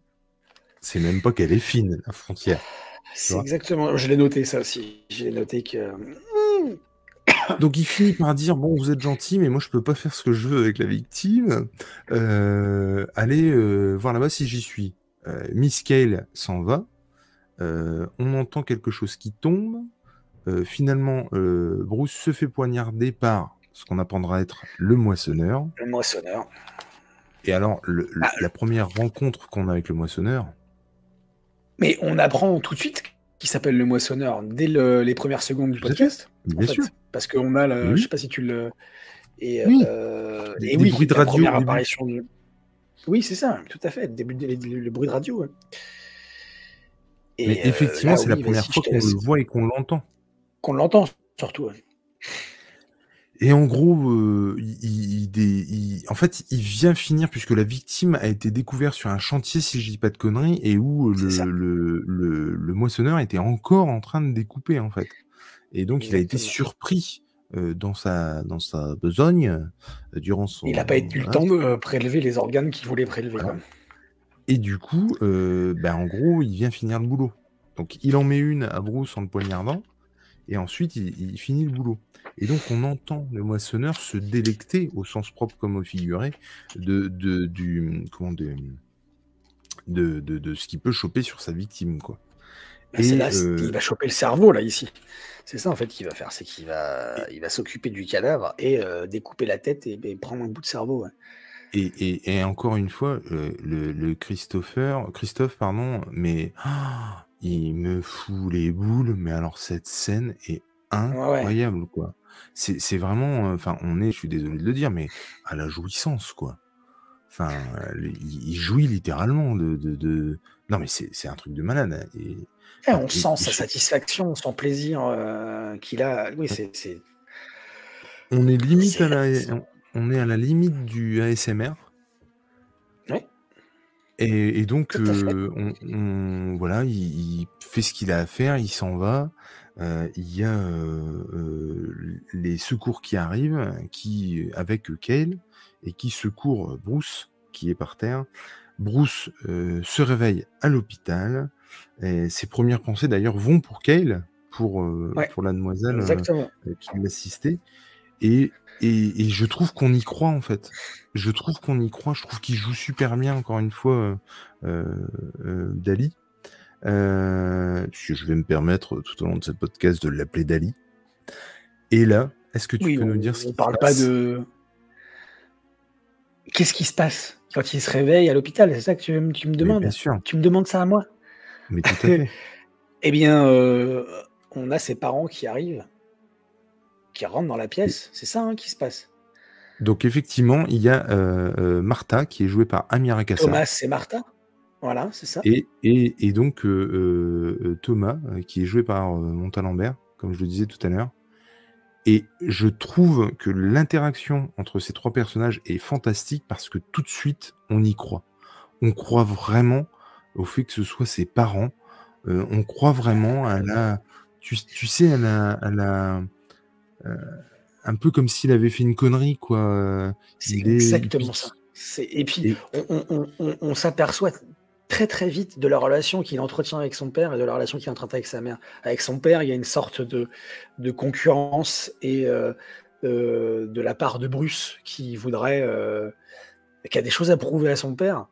c'est même pas qu'elle est fine, la frontière. C'est exactement. Je l'ai noté ça aussi. J'ai noté que. Donc il finit par dire bon vous êtes gentil mais moi je peux pas faire ce que je veux avec la victime. Euh, allez euh, voir là-bas si j'y suis. Euh, Miss Kale s'en va. on entend quelque chose qui tombe. finalement Bruce se fait poignarder par ce qu'on apprendra à être le moissonneur. Le moissonneur. Et alors ah, la première rencontre qu'on a avec le moissonneur, mais on apprend tout de suite qu'il s'appelle le moissonneur dès les premières secondes du podcast. Bien sûr. Parce qu'on a, le, je sais pas si tu le. Et oui, euh, et oui bruits de radio. Apparition Oui, c'est ça, tout à fait. Début le bruit de radio. Et Mais effectivement, c'est la première fois qu'on le voit et qu'on l'entend. Qu'on l'entend, surtout. Et en gros, euh, il, en fait, il vient finir puisque la victime a été découverte sur un chantier, si je dis pas de conneries, et où le, le, moissonneur était encore en train de découper, en fait. Et donc, il a été surpris dans sa dans sa besogne durant son. Il n'a pas eu le temps de prélever les organes qu'il voulait prélever. Et du coup, ben, en gros, il vient finir le boulot. Donc il en met une à Bruce en le poignardant, et ensuite il, finit le boulot. Et donc on entend le moissonneur se délecter, au sens propre comme au figuré, de, de, du, comment, de, de, de, ce qu'il peut choper sur sa victime. Quoi. Bah, là, euh, il va choper le cerveau, là, ici. C'est ça, en fait, qu'il va faire. C'est qu'il va, il va s'occuper du cadavre et euh, découper la tête et, prendre un bout de cerveau. Et, et, encore une fois, euh, le, le, Christopher, Christophe, pardon, mais ah, il me fout les boules. Mais alors, cette scène est incroyable, quoi. C'est vraiment, enfin, on est, je suis désolé de le dire, mais à la jouissance, quoi. Enfin, il, jouit littéralement de, de, Non, mais c'est un truc de malade. Hein, et, on sent sa satisfaction, son plaisir euh, qu'il a. Oui, c'est. On est limite à la, on est à la limite du ASMR. Oui. Et, donc, euh, on, voilà, il, fait ce qu'il a à faire, il s'en va. Euh, il y a les secours qui arrivent, qui avec Kale et qui secourent Bruce, qui est par terre. Bruce se réveille à l'hôpital. Et ses premières pensées d'ailleurs vont pour Kale, pour, euh, pour la demoiselle euh, qui l'assistait. Et, et, je trouve qu'on y croit en fait. Je trouve qu'on y croit. Je trouve qu'il joue super bien, encore une fois, euh, Dali. je vais me permettre tout au long de ce podcast de l'appeler Dali. Et là, est-ce que tu peux nous dire ce qui se parle pas de. Qu'est-ce qui se passe quand il se réveille à l'hôpital? C'est ça que tu, tu me demandes Tu me demandes ça à moi? Mais tout à fait. eh bien, euh, on a ses parents qui arrivent, qui rentrent dans la pièce. C'est ça hein, qui se passe. Donc effectivement, il y a euh, euh, Martha qui est jouée par Amira Kassa. Thomas, c'est Martha. Voilà, c'est ça. Et, et, donc Thomas, qui est joué par Montalembert, comme je le disais tout à l'heure. Et je trouve que l'interaction entre ces trois personnages est fantastique parce que tout de suite, on y croit. On croit vraiment au fait que ce soit ses parents. Euh, on croit vraiment à la. Tu, sais, à la. Euh, un peu comme s'il avait fait une connerie, quoi. C'est exactement ça. Et puis, on, s'aperçoit très très vite de la relation qu'il entretient avec son père et de la relation qu'il entretient avec sa mère. Avec son père, il y a une sorte de, de concurrence et euh, de la part de Bruce qui voudrait, qui a des choses à prouver à son père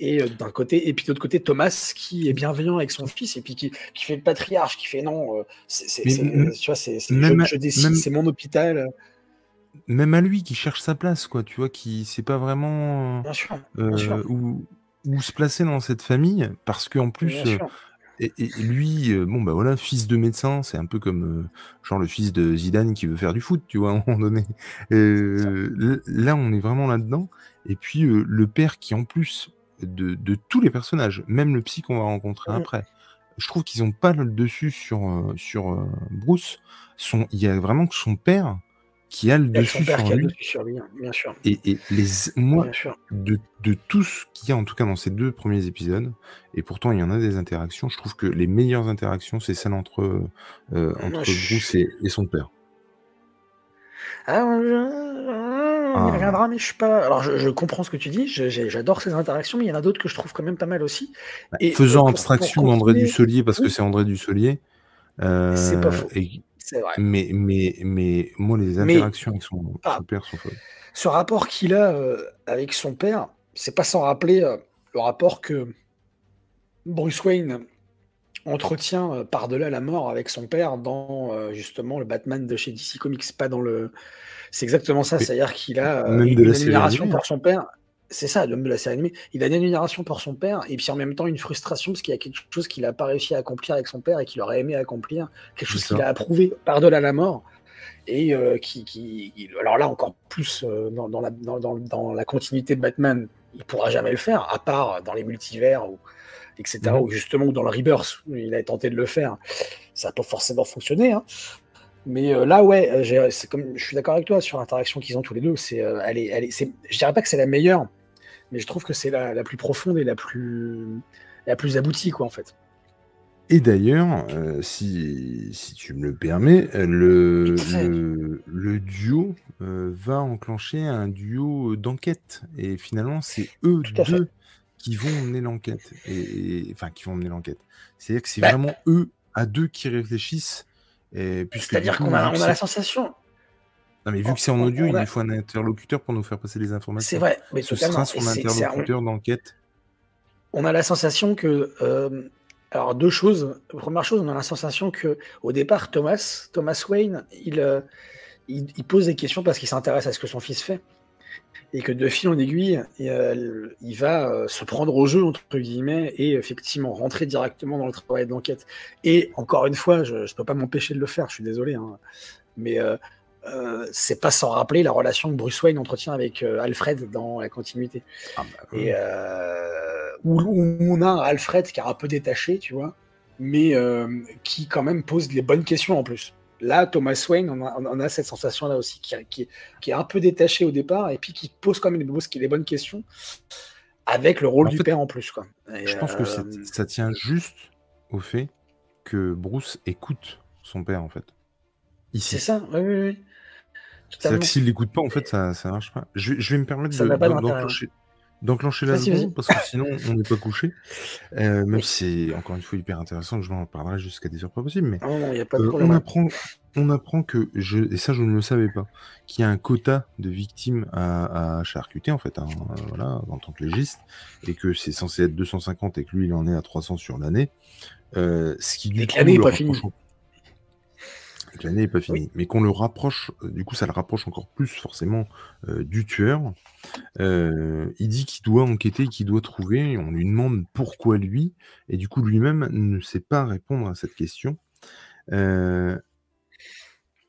et euh, d'un côté, et puis de l'autre côté, Thomas qui est bienveillant avec son fils et puis qui, qui fait le patriarche, qui fait non, euh, c'est, tu vois, c'est, je, décide, c'est mon hôpital. Même à lui qui cherche sa place, quoi, tu vois, qui sait pas vraiment euh, Où, où, se placer dans cette famille, parce qu'en plus, et, lui, bon bah voilà, fils de médecin, c'est un peu comme genre le fils de Zidane qui veut faire du foot, tu vois, à un moment donné. là, on est vraiment là-dedans. Et puis le père qui en plus de, tous les personnages, même le psy qu'on va rencontrer mmh. après. Je trouve qu'ils n'ont pas le dessus sur, euh, sur euh, Bruce. Son, il y a vraiment que son père qui a le dessus sur lui. Hein, bien sûr. Et, les, moi, de, de, tout ce qu'il y a, en tout cas dans ces deux premiers épisodes, et pourtant il y en a des interactions, je trouve que les meilleures interactions, c'est celles entre, euh, entre Bruce et, son père. Ah, on y ah. reviendra, mais je suis pas. Alors, je, comprends ce que tu dis, j'adore ces interactions, mais il y en a d'autres que je trouve quand même pas mal aussi. Bah, et faisant euh, abstraction d'André Dussolier, parce que c'est André Dussolier. Euh, c'est pas faux. C'est vrai. Mais, mais, mais moi, les interactions avec son, ah. père sont folles. Ce rapport qu'il a euh, avec son père, c'est pas sans rappeler le rapport que Bruce Wayne entretient par-delà la mort avec son père dans justement le Batman de chez DC Comics, pas dans le c'est exactement ça, c'est-à-dire qu'il a euh, une admiration pour son père. C'est ça, l'homme de la série animée. Il a une admiration pour son père et puis en même temps une frustration parce qu'il y a quelque chose qu'il n'a pas réussi à accomplir avec son père et qu'il aurait aimé accomplir, quelque chose qu'il a approuvé par-delà la mort et euh, qui, alors là encore plus euh, dans, la, dans, la, continuité de Batman, il pourra jamais le faire, à part dans les multivers ou etc. Mhm. Ou justement dans le Rebirth, il a tenté de le faire, ça n'a pas forcément fonctionné. Hein. Mais euh, là, ouais, euh, c'est comme, je suis d'accord avec toi sur l'interaction qu'ils ont tous les deux. C'est, euh, elle est, elle est, c'est, je dirais pas que c'est la meilleure, mais je trouve que c'est la, la, plus profonde et la plus, la plus aboutie, quoi, en fait. Et d'ailleurs, si, si, tu me le permets, le, le, duo va enclencher un duo d'enquête. Et finalement, c'est eux deux qui vont mener l'enquête. Et, enfin, qui vont mener l'enquête. C'est-à-dire que c'est bah vraiment eux, à deux, qui réfléchissent. C'est-à-dire qu'on a, on a la sensation. Non, mais vu que c'est en audio, il lui faut un interlocuteur pour nous faire passer les informations. C'est vrai, mais ce sera son interlocuteur d'enquête. On a la sensation que. Euh, alors, deux choses. Première chose, on a la sensation que au départ, Thomas, Thomas Wayne, il, euh, il, pose des questions parce qu'il s'intéresse à ce que son fils fait. Et que de fil en aiguille, il, il va euh, se prendre au jeu, entre guillemets, et effectivement rentrer directement dans le travail d'enquête. Et encore une fois, je ne peux pas m'empêcher de le faire, je suis désolé. Hein, mais euh, c'est pas sans rappeler la relation que Bruce Wayne entretient avec euh, Alfred dans la continuité. Ah, bah, Et euh, où, on a Alfred qui est un peu détaché, tu vois, mais qui quand même pose les bonnes questions en plus. Là, Thomas Wayne, on a, cette sensation-là aussi, qui, qui, est un peu détaché au départ, et puis qui pose quand même les, bonnes questions, avec le rôle du père en plus. Quoi. je pense que ça tient juste au fait que Bruce écoute son père, en fait. C'est ça, oui, oui, oui. C'est-à-dire que s'il l'écoute pas, en fait, ça, ça marche pas. Je, vais me permettre d'enclencher la seconde parce que sinon on n'est pas couché. Euh, même si c'est encore une fois hyper intéressant, que je m'en parlerai jusqu'à des heures pas possibles. Mais on apprend, on apprend que je et ça je ne le savais pas, qu'il y a un quota de victimes à, charcuter en fait, hein, voilà, en tant que légiste, et que c'est censé être 250 et que lui il en est à 300 sur l'année. Euh, ce qui du coup, l'année n'est l'année n'est pas finie, mais qu'on le rapproche, euh, du coup ça le rapproche encore plus forcément euh, du tueur. Euh, il dit qu'il doit enquêter, qu'il doit trouver, on lui demande pourquoi lui, et du coup lui-même ne sait pas répondre à cette question.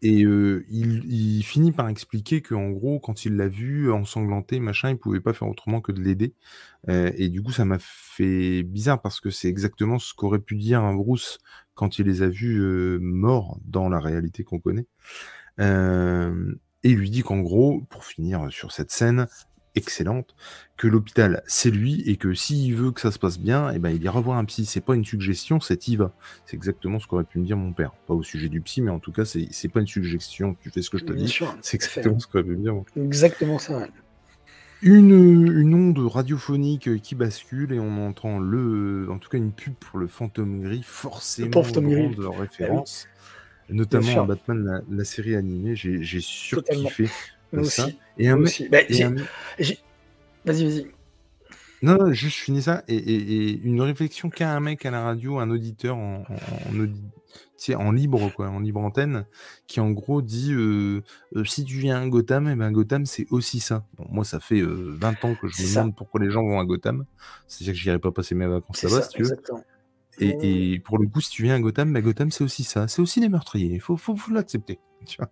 Et il, finit par expliquer qu'en gros, quand il l'a vu ensanglanté, machin, il pouvait pas faire autrement que de l'aider. et du coup, ça m'a fait bizarre parce que c'est exactement ce qu'aurait pu dire un Bruce quand il les a vus morts dans la réalité qu'on connaît. et il lui dit qu'en gros, pour finir sur cette scène, excellente, que l'hôpital c'est lui et que s'il veut que ça se passe bien, et eh ben il ira voir un psy. C'est pas une suggestion, c'est y va. C'est exactement ce qu'aurait pu me dire mon père. Pas au sujet du psy, mais en tout cas, c'est pas une suggestion. Tu fais ce que je te dis. C'est exactement ce qu'aurait pu me dire. Exactement ça. Une, une, onde radiophonique qui bascule et on entend le, en tout cas une pub pour le fantôme gris, forcément de ah référence, notamment en Batman la, série animée. J'ai surkiffé. Et un, bah, Vas-y, vas-y. Non, non, juste je finis ça. Et, une réflexion qu'a un mec à la radio, un auditeur en, en, libre, quoi, en libre antenne, qui en gros dit euh, euh, si tu viens à Gotham, et eh ben Gotham c'est aussi ça. Bon, moi ça fait 20 euh, ans que je me demande pourquoi les gens vont à Gotham. C'est-à-dire que j'irai pas passer mes vacances là-bas si tu veux. Et, pour le coup, si tu viens à Gotham, ben, Gotham c'est aussi ça. C'est aussi des meurtriers. Il faut, faut, faut l'accepter. Tu vois.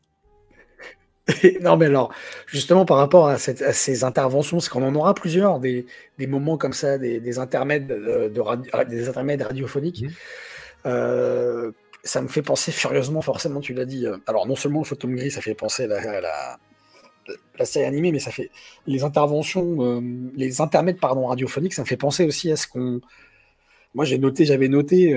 non, mais alors, justement, par rapport à, ces interventions, c'est qu'on en aura plusieurs, des, moments comme ça, des, intermèdes, de, des intermèdes radiophoniques. Mmh. Euh, ça me fait penser furieusement, forcément, tu l'as dit. Euh, alors, non seulement le photome gris, ça fait penser à la, la, série animée, mais ça fait les interventions, euh, les intermèdes pardon, radiophoniques, ça me fait penser aussi à ce qu'on. Moi, j'ai noté, j'avais noté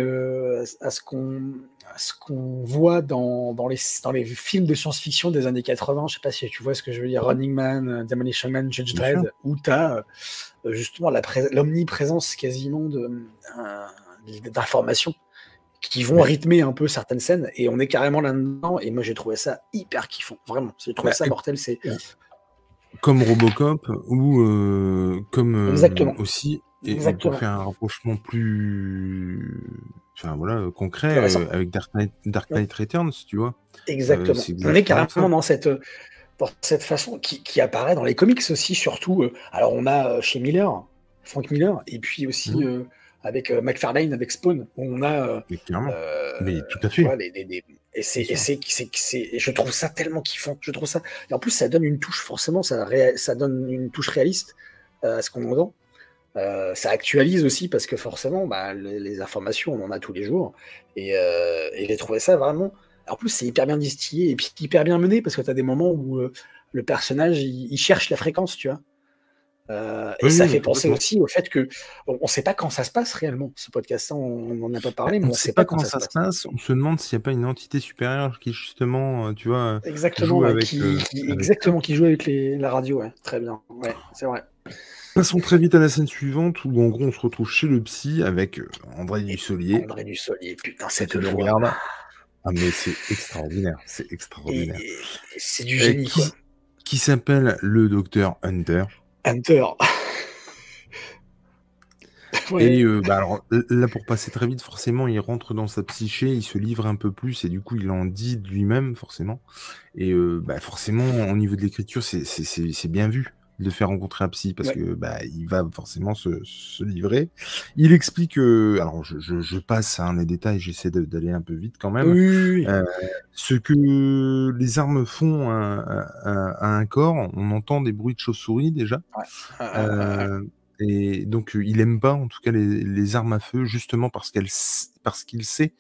à ce qu'on ce qu'on voit dans, dans, les, dans les films de science-fiction des années 80, je sais pas si tu vois ce que je veux dire, Running Man, euh, Demolition Man, Judge Dredd, où tu as euh, justement l'omniprésence quasiment d'informations qui vont rythmer un peu certaines scènes, et on est carrément là-dedans, et moi j'ai trouvé ça hyper kiffant, vraiment, j'ai trouvé bah, ça mortel, c'est... Comme Robocop, ou euh, comme aussi, et on peut faire un rapprochement plus enfin voilà, concret euh, avec Dark Knight, Dark Knight Returns, tu vois. Exactement. on est carrément dans cette, cette façon qui, apparaît dans les comics aussi, surtout. Euh, alors on a euh, chez Miller, Frank Miller, et puis aussi mmh. avec McFarlane, avec Spawn, où on a. Mais clairement. Mais tout à fait. et c'est, c'est, je trouve ça tellement kiffant. Je trouve ça. Et en plus, ça donne une touche, forcément, ça, ça donne une touche réaliste à ce qu'on entend. Euh, ça actualise aussi parce que forcément, bah, les, informations, on en a tous les jours. Et, euh, j'ai trouvé ça vraiment. En plus, c'est hyper bien distillé et puis hyper bien mené parce que tu as des moments où euh, le personnage il, cherche la fréquence, tu vois. et ça fait penser aussi au fait que on ne sait pas quand ça se passe réellement. Ce podcast, on n'en a pas parlé, mais on ne sait pas, quand, ça, se passe. On se demande s'il n'y a pas une entité supérieure qui justement, tu vois, exactement, joue avec, qui, exactement, qui joue avec les, la radio. Ouais, très bien. Ouais, c'est vrai. Passons très vite à la scène suivante où en gros on se retrouve chez le psy avec euh, André Dussolier. André Dussolier, putain, cette le regarde. Ah mais c'est extraordinaire, c'est extraordinaire. C'est du Et génie, qui, quoi. qui s'appelle le docteur Hunter. Hunter. Ouais. Et euh, bah, alors, là, pour passer très vite, forcément, il rentre dans sa psyché, il se livre un peu plus, et du coup, il en dit de lui-même, forcément. Et euh, bah, forcément, au niveau de l'écriture, c'est- bien vu le faire rencontrer un psy, parce Ouais. que bah, il va forcément se, se livrer. Il explique, euh, alors je, je- je passe hein, les détails, j'essaie d'aller un peu vite quand même. Oui. Euh, ce que les armes font à, à- à un corps, on entend des bruits de chauve-souris déjà. Ah, ah, ah. Euh, et donc, il aime pas, en tout cas, les, les armes à feu, justement parce parce qu'il sait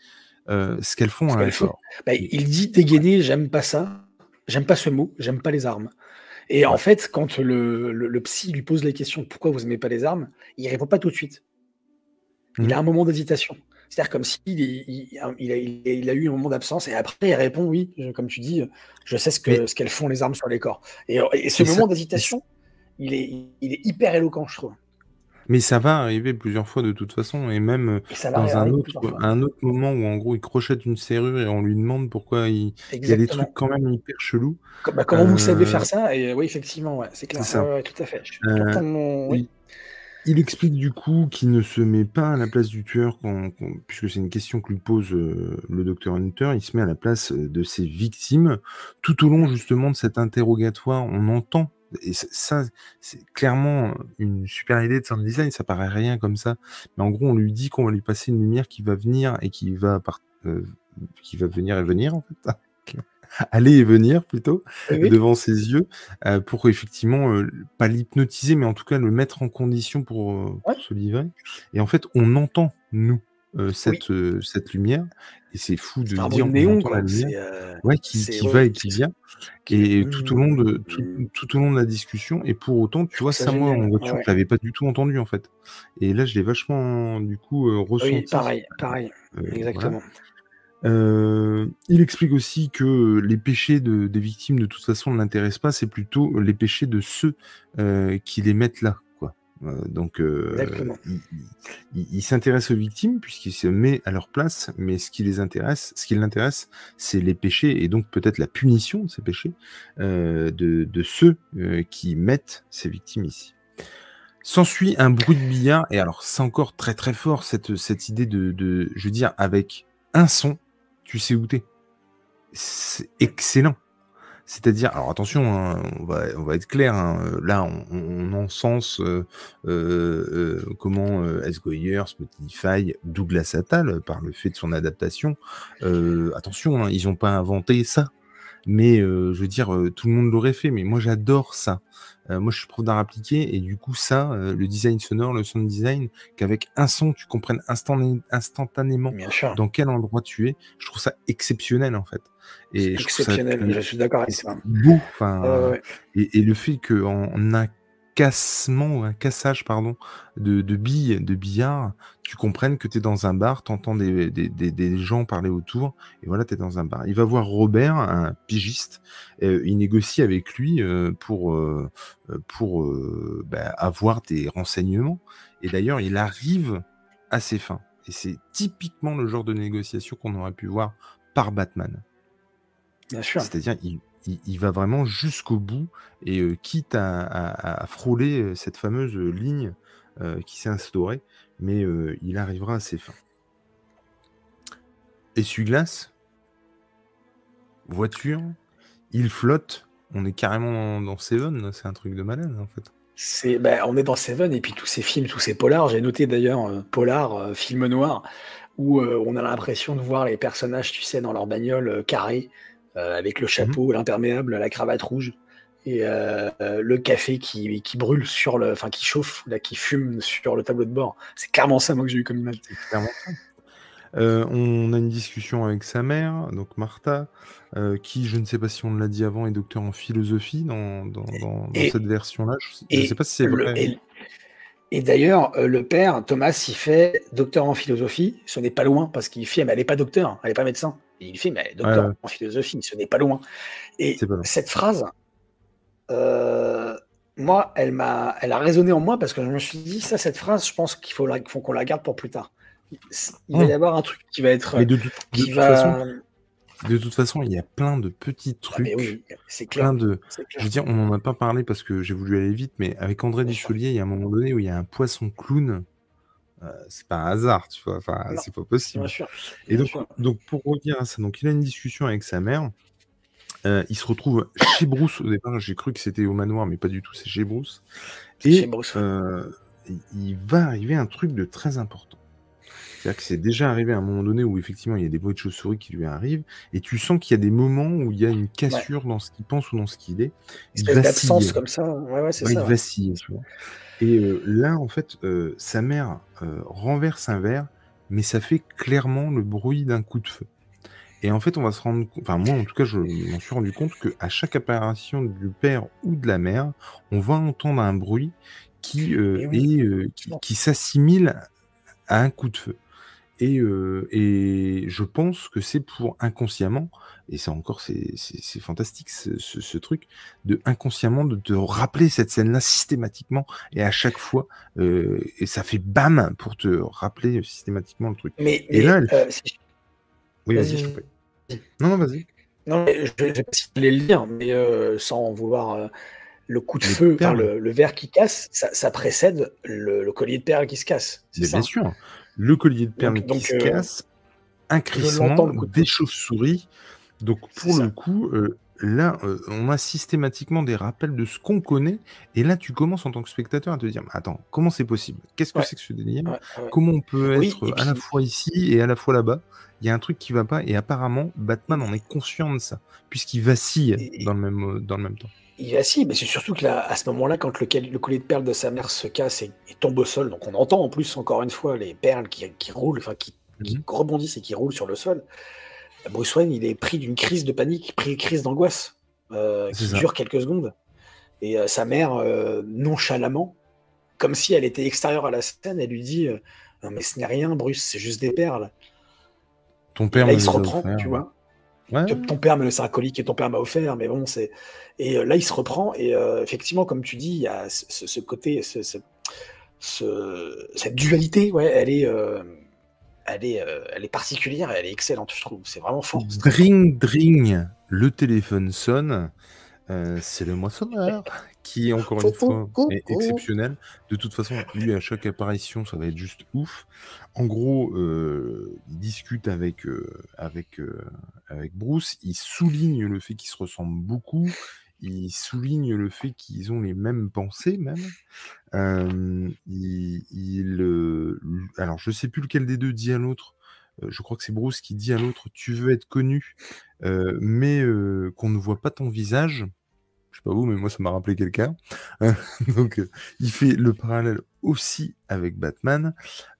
ce qu'elles font à un corps. Bah, il dit dégainé, j'aime pas ça, j'aime pas ce mot, j'aime pas les armes. Et en fait, quand le, le- le psy lui pose la question pourquoi vous aimez pas les armes, il répond pas tout de suite. Il Mhm. a un moment d'hésitation. C'est-à-dire comme s'il il, il- il a, il eu un moment d'absence et après il répond oui, je- comme tu dis, je sais ce qu'elles font les armes sur les corps. Et, et ce Et moment d'hésitation, il est, il est hyper éloquent, je trouve. Mais ça va arriver plusieurs fois de toute façon, et même euh, Et dans un autre, un moment où en gros il crochette une serrure et on lui demande pourquoi il, il y a des trucs quand même hyper chelous. Comme- bah, comment vous savez Euh, faire ça? Et oui, effectivement, ouais, c'est clair. ça. Ouais, tout à fait. Je suis Euh, totalement- oui. Il, explique du coup qu'il ne se met pas à la place du tueur, quand- quand- puisque c'est une question que lui pose euh, le docteur Hunter, il se met à la place euh, de ses victimes. Tout au long justement de cet interrogatoire, on entend, et ça c'est clairement une super idée de sound design, ça paraît rien comme ça, mais en gros on lui dit qu'on va lui passer une lumière qui va venir et qui va, par- euh, qui va venir et venir en fait. Aller et venir plutôt Oui, devant ses yeux euh, pour effectivement euh, pas l'hypnotiser mais en tout cas le mettre en condition pour, euh, pour se livrer. Et en fait on entend nous euh, cette, euh, cette lumière et c'est fou de dire néon, la lumière ouais, qui, va et qui vient qui- et tout au long de tout, Mmh. tout au long de la discussion et pour autant tu vois ça ça moi en voiture ouais. je l'avais pas du tout entendu en fait et là je l'ai vachement du coup ressenti Oui, pareil, pareil, voilà. exactement. Euh, il explique aussi que les péchés de- des victimes, de toute façon, ne l'intéressent pas, c'est plutôt les péchés de ceux euh, qui les mettent là. Euh, donc, euh, il, il- il s'intéresse aux victimes puisqu'il se met à leur place, mais ce qui les intéresse, ce qui l'intéresse, c'est les péchés et donc peut-être la punition de ces péchés euh, de, de ceux euh, qui mettent ces victimes ici. S'ensuit un bruit de billard, et alors c'est encore très très fort cette, cette idée de, de, je veux dire, avec un son, tu sais où t'es. C'est excellent. C'est-à-dire, alors attention, hein, on, va, on va être clair, hein, là on, on encense euh, euh, euh, comment euh, S. Goyer, Spotify, Douglas Attal, par le fait de son adaptation. Euh, attention, hein, ils n'ont pas inventé ça. Mais euh, je veux dire, euh, tout le monde l'aurait fait, mais moi j'adore ça. Euh, moi je suis prof d'art appliqué, et du coup ça, euh, le design sonore, le sound design, qu'avec un son tu comprennes instantané- instantanément dans quel endroit tu es, je trouve ça exceptionnel en fait. Et je trouve ça Exceptionnel, je suis d'accord avec ça. beau. Enfin, Ouais, ouais. et, et le fait qu'en un cassement un cassage pardon de, de billes de billard, tu comprennes que tu es dans un bar, tu entends des, des, des, des gens parler autour, et voilà, tu es dans un bar. Il va voir Robert, un pigiste, euh, il négocie avec lui euh, pour, euh, pour euh, bah, avoir des renseignements, et d'ailleurs, il arrive à ses fins. Et c'est typiquement le genre de négociation qu'on aurait pu voir par Batman. Bien sûr. C'est-à-dire, il, il- va vraiment jusqu'au bout et euh, quitte à, frôler euh, cette fameuse ligne euh, qui s'est instaurée, mais il arrivera à ses fins. Essuie-glace, voiture, il flotte, on est carrément dans, Seven, là, c'est un truc de malade en fait. Ben, on est dans Seven et puis tous ces films, tous ces polars. J'ai noté d'ailleurs polar, film noir, où on a l'impression de voir les personnages, tu sais, dans leur bagnole carrée, avec le chapeau, l'imperméable, la cravate rouge et euh, euh, le café qui, qui brûle sur le, enfin qui chauffe, là, qui fume sur le tableau de bord. C'est clairement ça moi que j'ai eu comme image. C'est clairement ça. Euh, on a une discussion avec sa mère, donc Martha, euh, qui, je ne sais pas si on l'a dit avant, est docteur en philosophie dans, dans, dans- dans Et- cette version-là. Je ne sais pas si c'est le- vrai. et- et d'ailleurs, euh, le père, Thomas, il fait docteur en philosophie. Ce n'est pas loin parce qu'il fait, mais elle n'est pas docteur, elle n'est pas médecin. Et il fait, mais docteur Ouais, en philosophie, ce n'est pas loin. Et C'est pas loin. cette phrase, euh, moi, elle m'a, elle a résonné en moi parce que je me suis dit, ça, cette phrase, je pense qu'il faut, faut qu'on la garde pour plus tard. Il va y mmh. avoir un truc qui va être. de, qui va... façon, de toute façon, il y a plein de petits ah, trucs. oui, c'est clair. de... Je veux dire, on n'en a pas parlé parce que j'ai voulu aller vite, mais avec André Duchelier, il y a un moment donné où il y a un poisson clown. Euh, c'est pas un hasard, tu vois. Enfin, c'est pas possible. Et donc, donc, pour revenir à ça, donc il a une discussion avec sa mère. Euh, il se retrouve chez Bruce au départ. J'ai cru que c'était au manoir, mais pas du tout. C'est chez Bruce. Et euh, il va arriver un truc de très important. C'est-à-dire que c'est déjà arrivé à un moment donné où effectivement il y a des bruits de chauves-souris qui lui arrivent, et tu sens qu'il y a des moments où il y a une cassure dans ce qu'il pense ou dans ce qu'il est. Il vacille. comme ça. Ouais, ouais, c'est ça. Il vacille. Et euh, là, en fait, sa mère renverse un verre, mais ça fait clairement le bruit d'un coup de feu. Et en fait, on va se rendre compte, enfin moi en tout cas, je m'en suis rendu compte qu'à chaque apparition du père ou de la mère, on va entendre un bruit qui, euh, euh, qui, s'assimile à un coup de feu. Et, euh, et je pense que c'est pour inconsciemment, et c'est encore c'est fantastique ce, ce, truc, de inconsciemment de te rappeler cette scène-là systématiquement et à chaque fois, et ça fait bam pour te rappeler systématiquement le truc. Mais, et là, oui, vas-y, je te prie. Non, non, vas-y. Non, je vais pas le dire, mais euh, sans vouloir. Euh, le coup de feu, le, verre qui casse, ça, précède le, collier de perles qui se casse. bien sûr. Le collier de perles qui se euh, casse, un crissement, des chauves-souris. Donc, pour le coup, là, on a systématiquement des rappels de ce qu'on connaît. Et là, tu commences en tant que spectateur à te dire Attends, comment c'est possible? Qu'est-ce que c'est que ce délire? Comment on peut être à la fois ici et à la fois là-bas? Il y a un truc qui va pas. Et apparemment Batman en est conscient de ça puisqu'il vacille dans le même euh, dans le même temps. Il vacille, mais c'est surtout que là, à ce moment-là, quand le, le, collier de perles de sa mère se casse et, tombe au sol, donc on entend en plus encore une fois les perles qui, roulent, enfin qui, mhm. rebondissent et qui roulent sur le sol. Bruce Wayne, il est pris d'une crise de panique, pris d'une crise d'angoisse euh, qui dure quelques secondes. Et euh, sa mère, nonchalamment, comme si elle était extérieure à la scène, elle lui dit Non, mais ce n'est rien, Bruce, c'est juste des perles. Ton père là, il se reprend, tu vois. Ton père me laisse un colis que ton père m'a offert, mais bon, c'est. Et euh, là, il se reprend, et euh, effectivement, comme tu dis, il y a ce, côté, ce, cette dualité, ouais, elle est, euh, elle, est, elle est particulière, elle est excellente, je trouve. C'est vraiment fort. Dring, dring, le téléphone sonne. c'est le moissonneur qui, encore une fois, est exceptionnel. De toute façon, lui, à chaque apparition, ça va être juste ouf. En gros, euh, il discute avec, euh, avec, euh, avec Bruce, il souligne le fait qu'ils se ressemblent beaucoup, il souligne le fait qu'ils ont les mêmes pensées même. il, alors, je sais plus lequel des deux dit à l'autre, je crois que c'est Bruce qui dit à l'autre, tu veux être connu, mais qu'on ne voit pas ton visage sais pas vous, mais moi ça m'a rappelé quelqu'un. Donc euh, il fait le parallèle aussi avec Batman.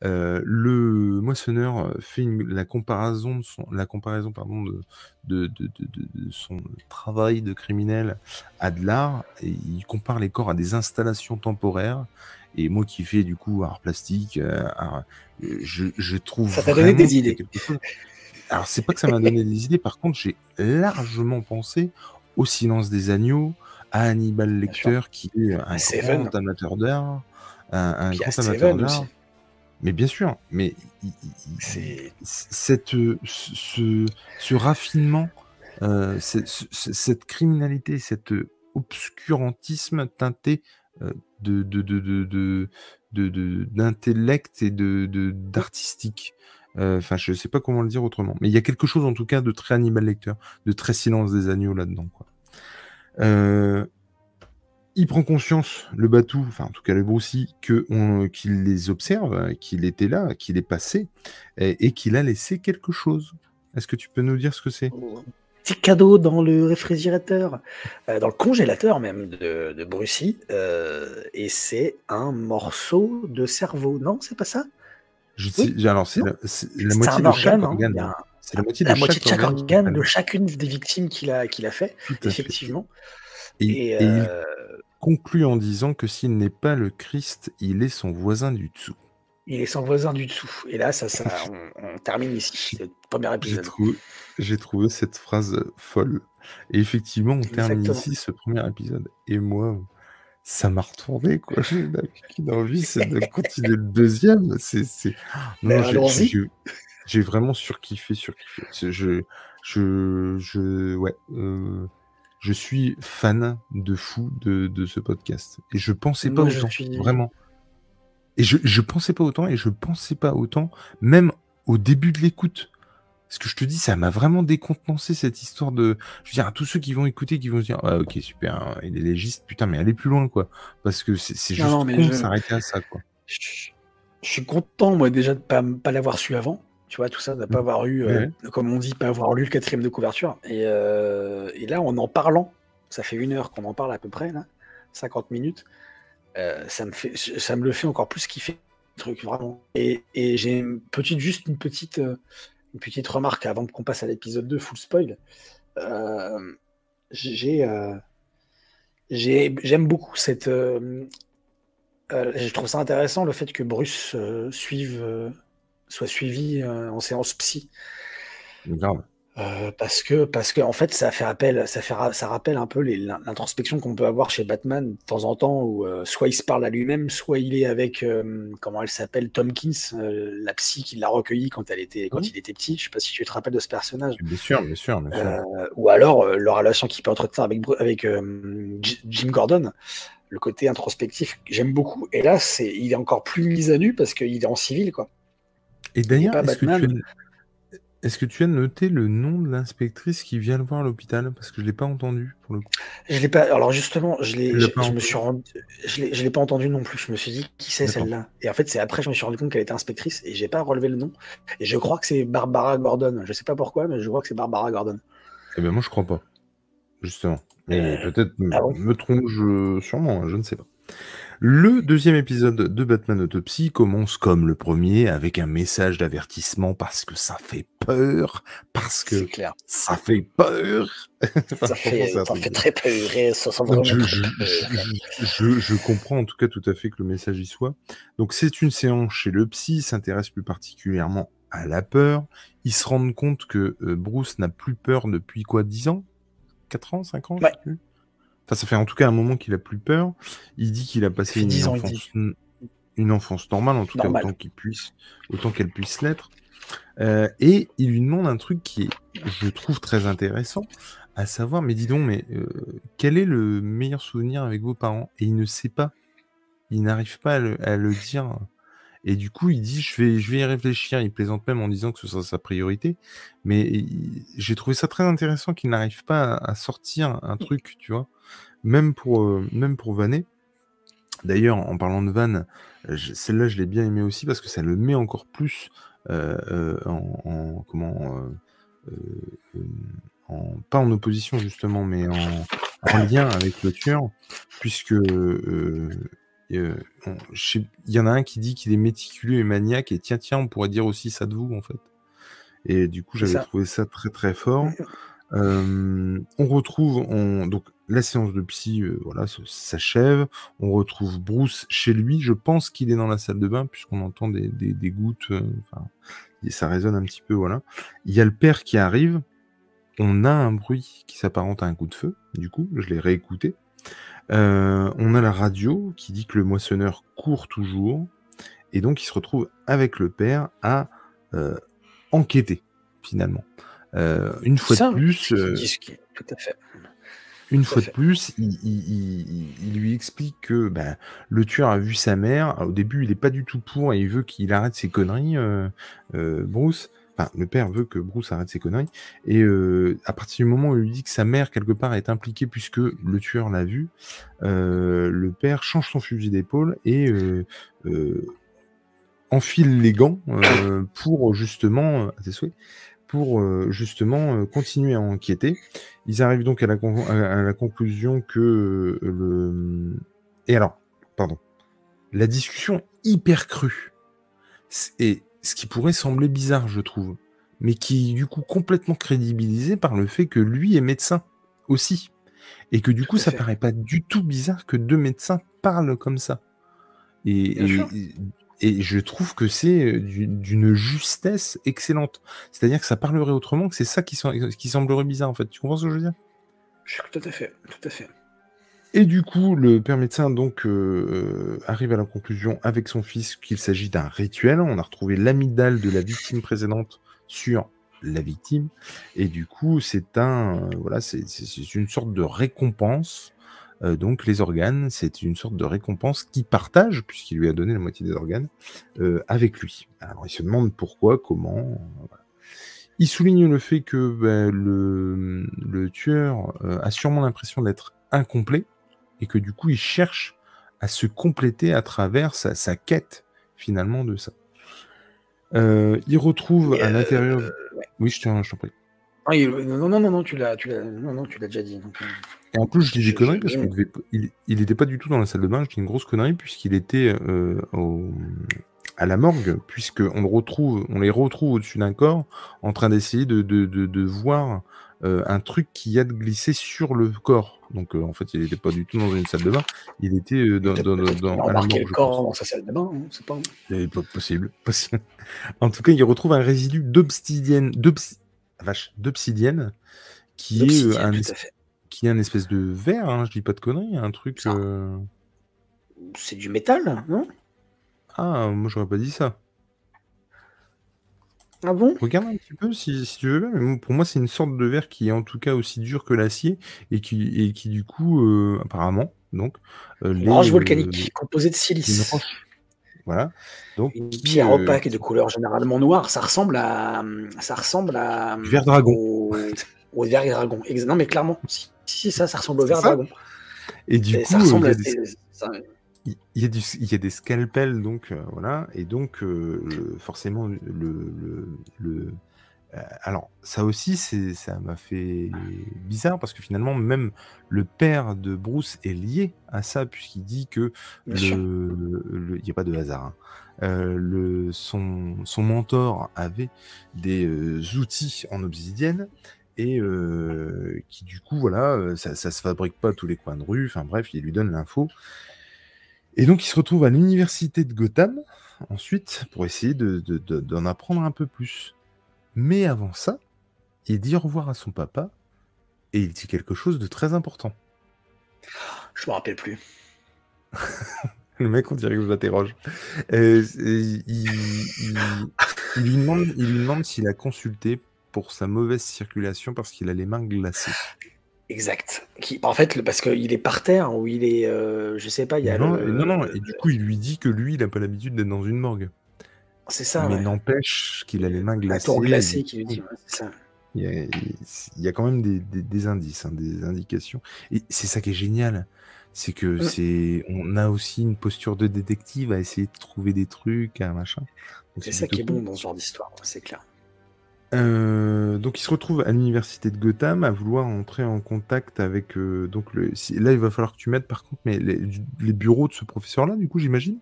Euh, le moissonneur euh, fait la comparaison de son, la comparaison pardon de, de, de, de, son travail de criminel à de l'art. Et il compare les corps à des installations temporaires. Et moi qui fais du coup art plastique, je, je, trouve. Ça t'a donné des idées. Alors c'est pas que ça m'a donné des idées. Par contre, j'ai largement pensé au silence des agneaux, à Hannibal Lecter, qui est un grand amateur d'art, un, grand amateur d'art. Mais bien sûr, mais cette, ce, ce raffinement, euh, cette criminalité, cet obscurantisme teinté euh, de, d'intellect et de d'artistique. Euh, enfin, je sais pas comment le dire autrement, mais il y a quelque chose en tout cas de très Hannibal Lecter, de très Silence des agneaux là-dedans. Quoi. Euh, il prend conscience, le Batou, enfin en tout cas le Broussi, qu'il les observe, qu'il était là, qu'il est passé, et, qu'il a laissé quelque chose. Est-ce que tu peux nous dire ce que c'est? Petit cadeau dans le réfrigérateur, euh, dans le congélateur même de, de euh, et c'est un morceau de cerveau. Non, c'est pas ça? Je Alors, c'est la, moitié de chaque organe. C'est la moitié de, chaque, organe, de chacune des victimes qu'il a, qu'il a fait, effectivement. Et, il euh, conclut en disant que s'il n'est pas le Christ, il est son voisin du dessous. Il est son voisin du dessous. Et là, ça, ça on, termine ici, le premier épisode. J'ai trouvé, cette phrase folle. Et effectivement, on termine ici ce premier épisode. Et moi, ça m'a retourné, quoi. J'ai une envie, c'est de continuer le deuxième. C'est, c'est... Non, j'ai, vraiment surkiffé, surkiffé. Je, je, je, ouais, euh, je suis fan de fou de, de ce podcast. Et je pensais pas autant, vraiment. Et je, je pensais pas autant, et je pensais pas autant, même au début de l'écoute. Parce que je te dis, ça m'a vraiment décontenancé cette histoire de. Je veux dire, à tous ceux qui vont écouter, qui vont se dire, ah, ok, super, hein, il est légiste, putain, mais allez plus loin, quoi. Parce que c'est juste con de s'arrêter à ça, quoi. Je, suis content, moi, déjà, de pas, pas l'avoir su avant. Tu vois, tout ça, de ne pas mmh. avoir eu, euh, comme on dit, pas avoir lu le quatrième de couverture. Et, euh, et, là, en en parlant, ça fait une heure qu'on en parle à peu près, là, 50 minutes, euh, ça, me fait, ça me le fait encore plus kiffer, le truc, vraiment. Et, et j'ai une petite, juste une petite une petite remarque avant qu'on passe à l'épisode 2, full spoil. J'ai, j'aime beaucoup cette. Je trouve ça intéressant le fait que Bruce suive, soit suivi en séance psy. Grave. Euh, parce que parce que en fait ça fait appel ça fait ça rappelle un peu l'introspection qu'on peut avoir chez Batman de temps en temps où euh, soit il se parle à lui-même soit il est avec euh, comment elle s'appelle Tomkins la psy qui l'a recueilli quand elle était quand il était petit je sais pas si tu te rappelles de ce personnage bien sûr bien sûr, bien sûr. ou alors leur relation qu'il peut entretenir avec avec Jim Gordon le côté introspectif j'aime beaucoup et là c'est il est encore plus mis à nu parce qu'il est en civil quoi et d'ailleurs est-ce que tu que as noté le nom de l'inspectrice qui vient le voir à l'hôpital? Parce que je l'ai pas entendu pour le coup. Je l'ai pas. Alors justement, je l'ai. Je, me suis rendu. Je l'ai, pas entendu non plus. Je me suis dit qui c'est celle-là? Et en fait, c'est après je me suis rendu compte qu'elle était inspectrice et j'ai pas relevé le nom. Et je crois que c'est Barbara Gordon. Je sais pas pourquoi, mais je crois que c'est Barbara Gordon. Eh bien, moi, je crois pas. Justement. Mais euh, peut-être ah me trompe-je sûrement. Je ne sais pas. Le deuxième épisode de Batman Autopsy commence comme le premier avec un message d'avertissement parce que ça fait peur, parce que ça fait peur. ça, fait, très peur ça je, je, comprends en tout cas tout à fait que le message y soit. Donc c'est une séance chez le psy, s'intéresse plus particulièrement à la peur. Ils se rendent compte que euh, Bruce n'a plus peur depuis quoi 10 ans? 4 ans? 5 ans? Ça fait en tout cas un moment qu'il a plus peur. Il dit qu'il a passé une enfance, une enfance, normale, en tout cas autant qu'il puisse, autant qu'elle puisse l'être. Euh, et il lui demande un truc qui est, je trouve, très intéressant, à savoir, mais dis donc, mais euh, quel est le meilleur souvenir avec vos parents? Et il ne sait pas. Il n'arrive pas à le, dire. Et du coup, il dit, je vais, je vais y réfléchir. Il plaisante même en disant que ce sera sa priorité. Mais j'ai trouvé ça très intéressant qu'il n'arrive pas à, sortir un truc, tu vois même pour, euh, même pour vanner. D'ailleurs, en parlant de Van, celle-là, je l'ai bien aimé aussi parce que ça le met encore plus euh, euh, en, comment en, pas en opposition justement, mais en, lien avec le tueur, puisque il y en a un qui dit qu'il est méticuleux et maniaque, et tiens, tiens, on pourrait dire aussi ça de vous, en fait. Et du coup, j'avais trouvé ça très très fort. on retrouve, on, donc la séance de psy euh, voilà, s'achève. On retrouve Bruce chez lui. Je pense qu'il est dans la salle de bain, puisqu'on entend des, gouttes. Euh, ça résonne un petit peu. voilà. Il y a le père qui arrive. On a un bruit qui s'apparente à un coup de feu. Du coup, je l'ai réécouté. Euh, on a la radio qui dit que le moissonneur court toujours. Et donc, il se retrouve avec le père à enquêter, finalement. une fois de plus. Tout à fait. Une fois de plus, il, lui explique que ben, le tueur a vu sa mère. Au début, il n'est pas du tout pour et il veut qu'il arrête ses conneries, euh, euh, Bruce. Le père veut que Bruce arrête ses conneries. Et euh, à partir du moment où il dit que sa mère, quelque part, est impliquée puisque le tueur l'a vu, le père change son fusil d'épaule et enfile les gants pour justement, euh, euh, continuer à enquêter. Ils arrivent donc à la, conclusion que euh, le... Et alors, pardon. La discussion hyper crue, et ce qui pourrait sembler bizarre, je trouve, mais qui est du coup complètement crédibilisé par le fait que lui est médecin aussi. Et que du coup, ça paraît pas du tout bizarre que deux médecins parlent comme ça. et et je trouve que c'est d'une justesse excellente. C'est-à-dire que ça parlerait autrement, que c'est ça qui, qui, semblerait bizarre, en fait. Tu comprends ce que je veux dire? Tout à fait, tout à fait. Et du coup, le père médecin donc arrive à la conclusion avec son fils qu'il s'agit d'un rituel. On a retrouvé l'amygdale de la victime précédente sur la victime, et du coup, c'est un voilà, c'est une sorte de récompense. donc les organes, c'est une sorte de récompense qu'il partage, puisqu'il lui a donné la moitié des organes, avec lui. Alors il se demande pourquoi, comment. Il souligne le fait que ben, le, le, tueur a sûrement l'impression d'être incomplet, et que du coup, il cherche à se compléter à travers sa, quête, finalement, de ça. Euh, il retrouve à l'intérieur. Euh, oui, je t'en prie. Ah, non, non, non, non, tu l'as, non, non, tu l'as déjà dit. Euh, et en plus, je dis des conneries parce qu'il n'était pas du tout dans la salle de bain. Je dis une grosse connerie puisqu'il était à la morgue, puisqu'on le retrouve, on les retrouve au-dessus d'un corps en train d'essayer de, de, de, voir un truc qui a de glisser sur le corps. Donc en fait, il n'était pas du tout dans une salle de bain, il était dans, dans, dans à la le corps dans sa salle de bain, hein, c'est pas... pas possible, possible. en tout cas, il retrouve un résidu d'obsidienne, vache, d'obsidienne, qui est un qui est un espèce de verre, hein, je dis pas de conneries, un truc. C'est du métal, non? Ah, moi j'aurais pas dit ça. Ah bon? Regarde un petit peu si, si tu veux bien, mais pour moi c'est une sorte de verre qui est en tout cas aussi dur que l'acier et qui, et qui du coup, euh, apparemment, donc, euh, Une roche volcanique euh, composée de silice. Voilà. Donc, Une pierre opaque et de couleur généralement noire. Ça ressemble à, ça ressemble à du verre dragon. au, verre dragon. Non mais clairement, si, si, ça, ça ressemble au verre dragon. Et du coup, ça ressemble à il y, a du, il y a des scalpels, donc euh, voilà, et donc euh, forcément le, le, le euh, alors ça aussi, c'est ça m'a fait bizarre parce que finalement même le père de Bruce est lié à ça puisqu'il dit que il n'y a pas de hasard. Hein. le, son, son mentor avait des outils en obsidienne et qui du coup voilà ça, ça se fabrique pas à tous les coins de rue enfin bref il lui donne l'info et donc, il se retrouve à l'université de Gotham, ensuite, pour essayer d'en apprendre un peu plus. Mais avant ça, il dit au revoir à son papa, et il dit quelque chose de très important. Je me rappelle plus. Le mec, on dirait que je l'interroge. Euh, il, lui demande, il lui demande s'il a consulté pour sa mauvaise circulation parce qu'il a les mains glacées. Exact. Qui, en fait, parce qu'il est par terre ou il est, euh, je sais pas, il y a non, non, non. Et du coup, il lui dit que lui, il n'a pas l'habitude d'être dans une morgue. C'est ça. Mais n'empêche qu'il a les mains glacées. La glacée qui lui dit, c'est ça. Il y, a, quand même des, indices, hein, des indications. Et c'est ça qui est génial, c'est que mm. c'est, on a aussi une posture de détective à essayer de trouver des trucs, un machin. C'est ça qui est bon dans ce genre d'histoire, c'est clair. Euh, donc il se retrouve à l'université de Gotham à vouloir entrer en contact avec euh, donc le là il va falloir que tu m'aides par contre mais les, bureaux de ce professeur là du coup j'imagine?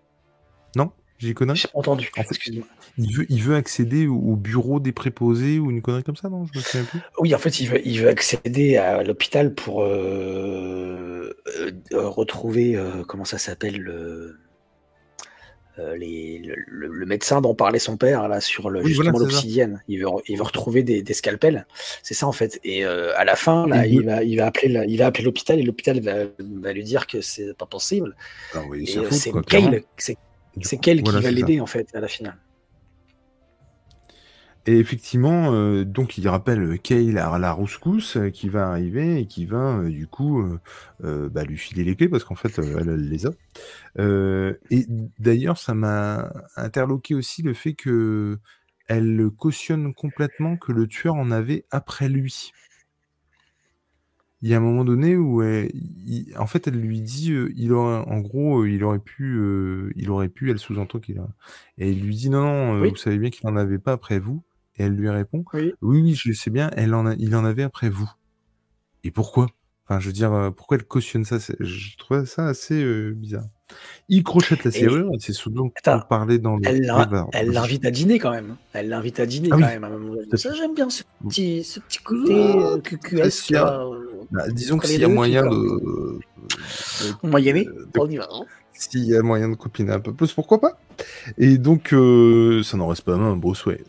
Non? J'ai connu j'ai entendu. Excuse-moi il veut il veut accéder au, bureau des préposés ou une connerie comme ça non? Je me souviens plus. Oui en fait il veut il veut accéder à l'hôpital pour euh, retrouver comment ça s'appelle le euh, le, médecin dont parlait son père là sur le, justement l'obsidienne. Il veut, il veut retrouver des, scalpels. C'est ça en fait. Et euh, à la fin, là, il, va, il va appeler, il va appeler l'hôpital et l'hôpital va, lui dire que c'est pas possible. Ah c'est Kale, c'est qui va l'aider en fait à la finale. Et effectivement, euh, donc il rappelle Kale à la rouscousse euh, qui va arriver et qui va euh, du coup bah, lui filer les clés parce qu'en fait elle, les a. et d'ailleurs, ça m'a interloqué aussi le fait que elle cautionne complètement que le tueur en avait après lui. Il y a un moment donné où en fait elle lui dit, il aurait, en gros, il aurait pu, il aurait pu, elle sous-entend qu'il a, et il lui dit non, non, vous savez bien qu'il n'en avait pas après vous. Et elle lui répond Oui, oui, je sais bien, elle en a, il en avait après vous. Et pourquoi? Enfin, je veux dire, euh, pourquoi elle cautionne ça? Je trouvais ça assez euh, bizarre. Il crochette la serrure, et c'est ce dont on parlait dans le. Elle l'invite à dîner quand même. Elle l'invite à dîner ah quand même. Ça, j'aime bien ce petit, ce petit côté euh, QQS. Bah, disons que s'il y a moyen de. Moyenner, on y va. Hein. S'il y a moyen de copiner un peu plus, pourquoi pas? Et donc, ça n'en reste pas un beau souhait.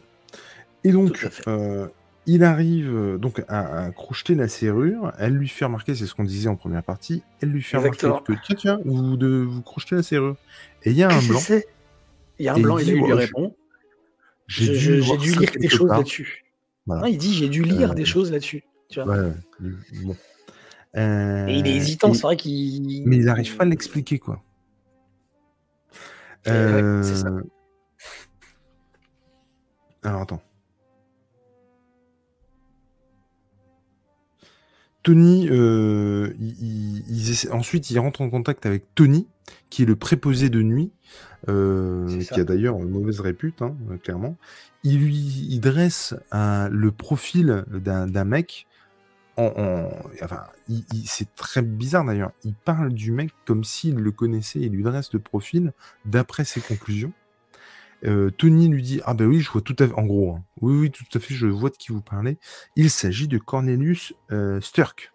Et donc, euh, il arrive donc à, crocheter la serrure. Elle lui fait remarquer, c'est ce qu'on disait en première partie, elle lui fait remarquer que tiens, tiens, vous, de, vous crochetez la serrure. Et il y a un blanc. Il y a un blanc et, il, lui répond J'ai dû, lire des choses là-dessus. il dit J'ai dû lire des choses là-dessus. Bon. et il est hésitant, c'est vrai qu'il. Mais il n'arrive pas à l'expliquer, quoi. Euh... ça. Alors attends. Tony, euh, ensuite, il rentre en contact avec Tony, qui est le préposé de nuit, euh, qui a d'ailleurs une mauvaise répute, hein, clairement. Il lui dresse le profil d'un mec. En, enfin, c'est très bizarre d'ailleurs. Il parle du mec comme s'il le connaissait et lui dresse le profil d'après ses conclusions. Euh, Tony lui dit Ah ben oui, je vois tout à fait. En gros, hein. oui, oui, tout à fait, je vois de qui vous parlez. Il s'agit de Cornelius euh, Sturck.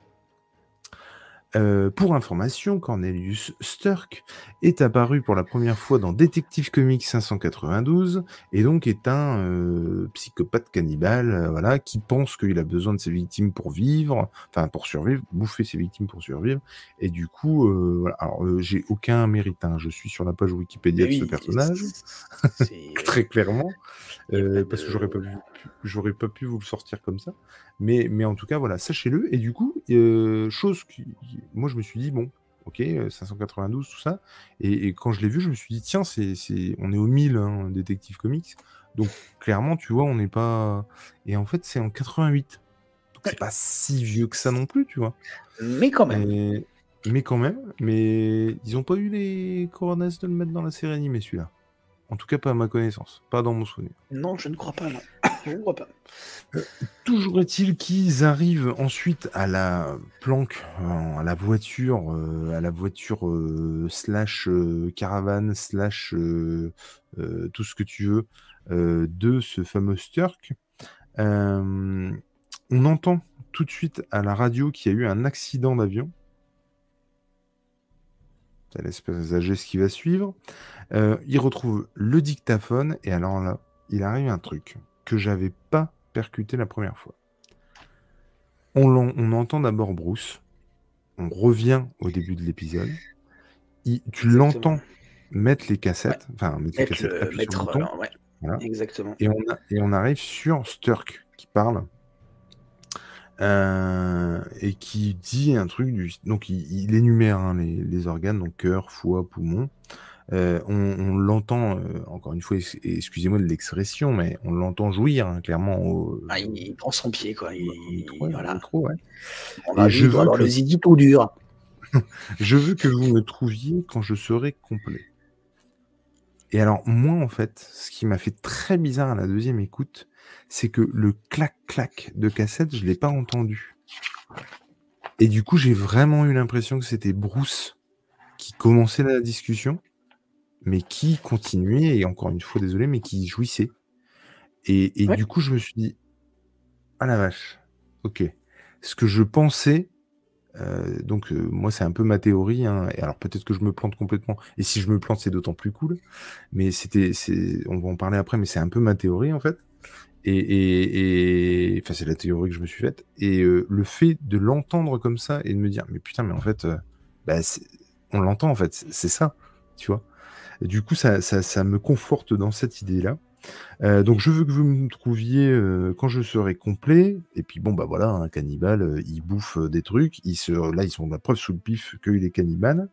Euh, pour information, Cornelius Sturck est apparu pour la première fois dans Detective Comics 592 et donc est un euh, psychopathe cannibale euh, voilà, qui pense qu'il a besoin de ses victimes pour vivre, enfin pour survivre, bouffer ses victimes pour survivre. Et du coup, voilà. alors j'ai aucun mérite, hein. je suis sur la page Wikipédia de ce personnage, très clairement, parce que j'aurais pas, j'aurais pas pu vous le sortir comme ça. Mais, mais en tout cas, voilà, sachez-le. Et du coup, chose qui moi, je me suis dit, bon, ok, 592, tout ça. Et, quand je l'ai vu, je me suis dit, tiens, c'est, on est au 1000 hein, Détective Comics. Donc, clairement, tu vois, on n'est pas. Et en fait, c'est en 88. Donc, c'est pas si vieux que ça non plus, tu vois. Mais quand même. Mais quand même. Mais ils n'ont pas eu les coronets de le mettre dans la série animée, celui-là. En tout cas, pas à ma connaissance, pas dans mon souvenir. Non, je ne crois pas, non. je ne crois pas. Euh, toujours est-il qu'ils arrivent ensuite à la planque, à la voiture, euh, à la voiture euh, slash caravane slash tout ce que tu veux de ce fameux Sturk. on entend tout de suite à la radio qu'il y a eu un accident d'avion. C'est l'espèce ce qui va suivre. Euh, il retrouve le dictaphone et alors là, il arrive un truc que j'avais pas percuté la première fois. On, entend d'abord Bruce. On revient au début de l'épisode. Tu l'entends mettre les cassettes, enfin mettre, les cassettes, Exactement. Et on, et on, arrive sur Sturk qui parle euh, et qui dit un truc du. Donc il, énumère hein, les, les, organes, donc cœur, foie, poumon. Euh, on, l'entend, euh, encore une fois, excusez-moi de l'expression, mais on l'entend jouir, hein, clairement. Ah, il, prend son pied, quoi. Il, voilà. On je veux alors le zidi tout dur. je veux que vous me trouviez quand je serai complet. Et alors, moi, en fait, ce qui m'a fait très bizarre à la deuxième écoute, c'est que le clac-clac de cassette, je ne l'ai pas entendu. Et du coup, j'ai vraiment eu l'impression que c'était Bruce qui commençait la discussion mais qui continuait, et encore une fois, désolé, mais qui jouissait. Et, du coup, je me suis dit, ah la vache, ok. Ce que je pensais, euh, donc euh, moi, c'est un peu ma théorie, hein, et alors peut-être que je me plante complètement, et si je me plante, c'est d'autant plus cool, mais c'était, on va en parler après, mais c'est un peu ma théorie, en fait. Et, enfin, c'est la théorie que je me suis faite. Et euh, le fait de l'entendre comme ça et de me dire, mais putain, mais en fait, bah, on l'entend, en fait, c'est ça, tu vois du coup, ça, me conforte dans cette idée-là. Euh, donc je veux que vous me trouviez euh, quand je serai complet. Et puis bon, bah voilà, un cannibale, euh, il bouffe des trucs. Il se, là, ils sont la preuve sous le pif qu'il est cannibale.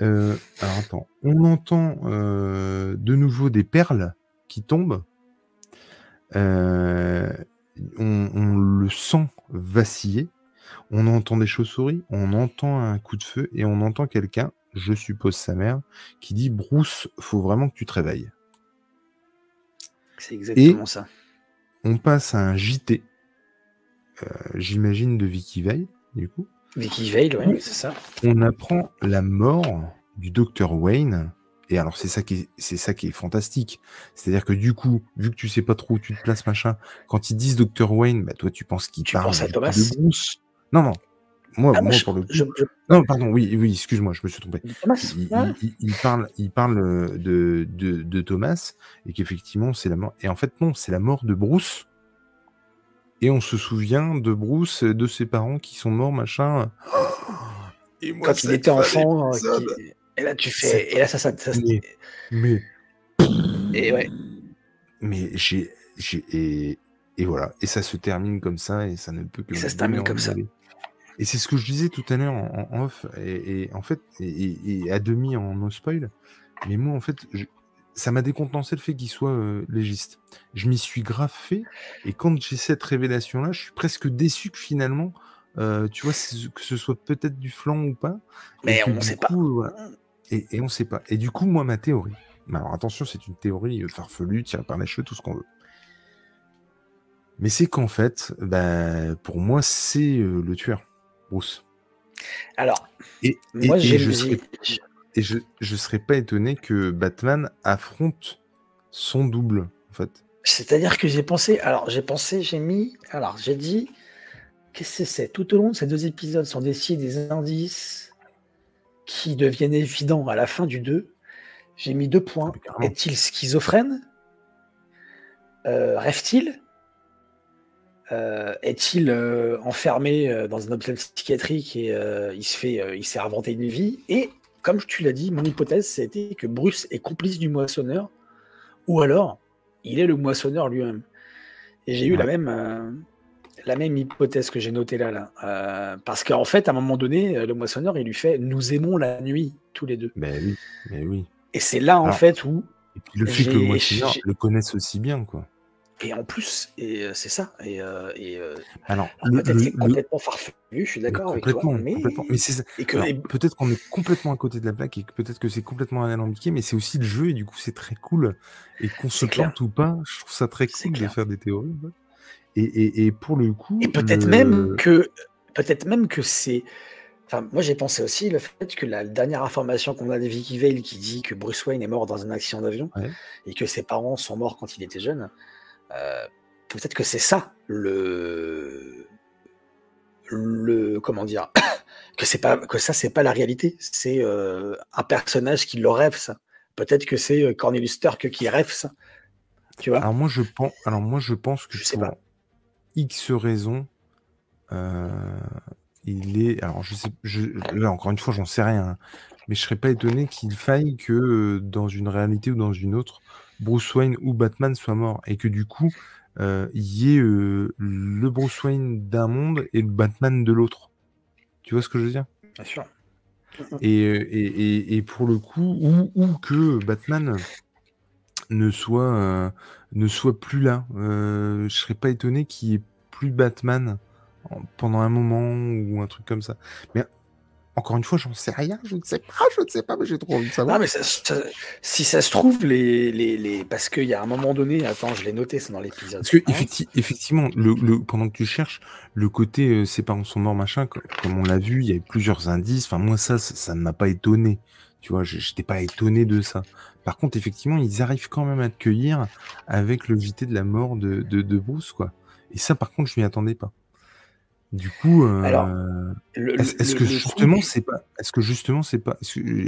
alors attends, on entend de nouveau des perles qui tombent. On, on, le sent vaciller. On entend des chauves-souris, on entend un coup de feu et on entend quelqu'un je suppose sa mère, qui dit Bruce, faut vraiment que tu te réveilles. C'est exactement ça. On passe à un JT, euh, j'imagine de Vicky Veil, du coup. Vicky Veil, oui, c'est ça. On apprend la mort du docteur Wayne. Et alors, c'est ça, qui est, c'est ça qui est fantastique. C'est-à-dire que du coup, vu que tu sais pas trop où tu te places, machin, quand ils disent docteur Wayne, bah, toi, tu penses qu'il parle de Bruce. Non, non, moi, ah, moi pour le Non, pardon, oui, oui, excuse-moi, je me suis trompé. Il, parle, il parle euh, de, de, Thomas et qu'effectivement, c'est la mort. Et en fait, non, c'est la mort de Bruce. et on se souvient de Bruce, de ses parents qui sont morts, machin. Et moi, Quand il était enfant, et là tu fais, et là ça, ça, mais, mais, et ouais. Mais j'ai, j'ai et, et, voilà, et ça se termine comme ça, et ça ne peut que. ça se termine comme ça. Et c'est ce que je disais tout à l'heure en, off, et, en fait, et, à demi en no spoil. Mais moi, en fait, ça m'a décontenancé le fait qu'il soit euh, légiste. Je m'y suis grave fait, et quand j'ai cette révélation-là, je suis presque déçu que finalement, euh, tu vois, que ce soit peut-être du flanc ou pas. Mais on ne sait pas. Et, et, on sait pas. Et du coup, moi, ma théorie. Alors attention, c'est une théorie euh, farfelue, tirée par les cheveux, tout ce qu'on veut. Mais c'est qu'en fait, bah, pour moi, c'est le tueur. Bruce. Alors, et, moi, et, je serais, et je, je serais pas étonné que Batman affronte son double, en fait. C'est-à-dire que j'ai pensé, alors j'ai pensé, j'ai mis, alors j'ai dit, qu'est-ce que c'est? Tout au long de ces deux épisodes sont décidés des indices qui deviennent évidents à la fin du 2. J'ai mis deux points. Ah, Est-il schizophrène? Euh, Rêve-t-il? Euh, est-il euh, enfermé dans un hôpital psychiatrique et il se fait, il s'est inventé une vie? Et comme tu l'as dit, mon hypothèse c'était que Bruce est complice du moissonneur, ou alors il est le moissonneur lui-même. Et j'ai eu la même la même hypothèse que j'ai notée là, là. parce qu'en fait, à un moment donné, le moissonneur, il lui fait Nous aimons la nuit, tous les deux. Mais oui, mais oui. Et c'est là, en fait, où. le fait que le moissonneur le connaisse aussi bien, quoi. Et en plus, et c'est ça. Et, et alors, peut-être complètement farfelu, je suis d'accord avec toi. Mais, mais peut-être qu'on est complètement à côté de la plaque et peut-être que c'est complètement alambiqué, mais c'est aussi le jeu et du coup c'est très cool. Et qu'on se plante ou pas, je trouve ça très cool de faire des théories. Et, et, et, pour le coup. Et peut-être même que peut-être même que c'est. Enfin, moi j'ai pensé aussi le fait que la dernière information qu'on a de Vicky Vale qui dit que Bruce Wayne est mort dans un accident d'avion et que ses parents sont morts quand il était jeune. Euh, peut-être que c'est ça le le comment dire que c'est pas que ça c'est pas la réalité c'est euh, un personnage qui le rêve ça peut-être que c'est euh, Cornelius Turk qui rêve ça tu vois? Alors moi je pense alors moi je pense que je sais pas x raisons il est alors je sais je, là encore une fois j'en sais rien hein, mais je serais pas étonné qu'il faille que dans une réalité ou dans une autre Bruce Wayne ou Batman soit mort et que du coup, euh, il y ait euh, le Bruce Wayne d'un monde et le Batman de l'autre. Tu vois ce que je veux dire? Bien sûr. Et, euh, et, et, pour le coup, ou, ou que Batman ne soit, ne soit plus là. je serais pas étonné qu'il y ait plus Batman pendant un moment ou un truc comme ça. Mais encore une fois, j'en sais rien, je ne sais pas, je ne sais pas, mais j'ai trop envie de savoir. Non, mais si ça se trouve, les, les, les... parce qu'il y a un moment donné, attends, je l'ai noté, c'est dans l'épisode. Parce que effectivement, le, le, pendant que tu cherches, le côté euh, ses parents sont morts, machin, comme on l'a vu, il y a eu plusieurs indices. Enfin, moi, ça, ça ne m'a pas étonné. Tu vois, je n'étais pas étonné de ça. Par contre, effectivement, ils arrivent quand même à te cueillir avec le JT de la mort de, de, de Bruce, quoi. Et ça, par contre, je m'y attendais pas. Du coup, euh, est-ce que, justement, c'est pas, est-ce que justement c'est pas,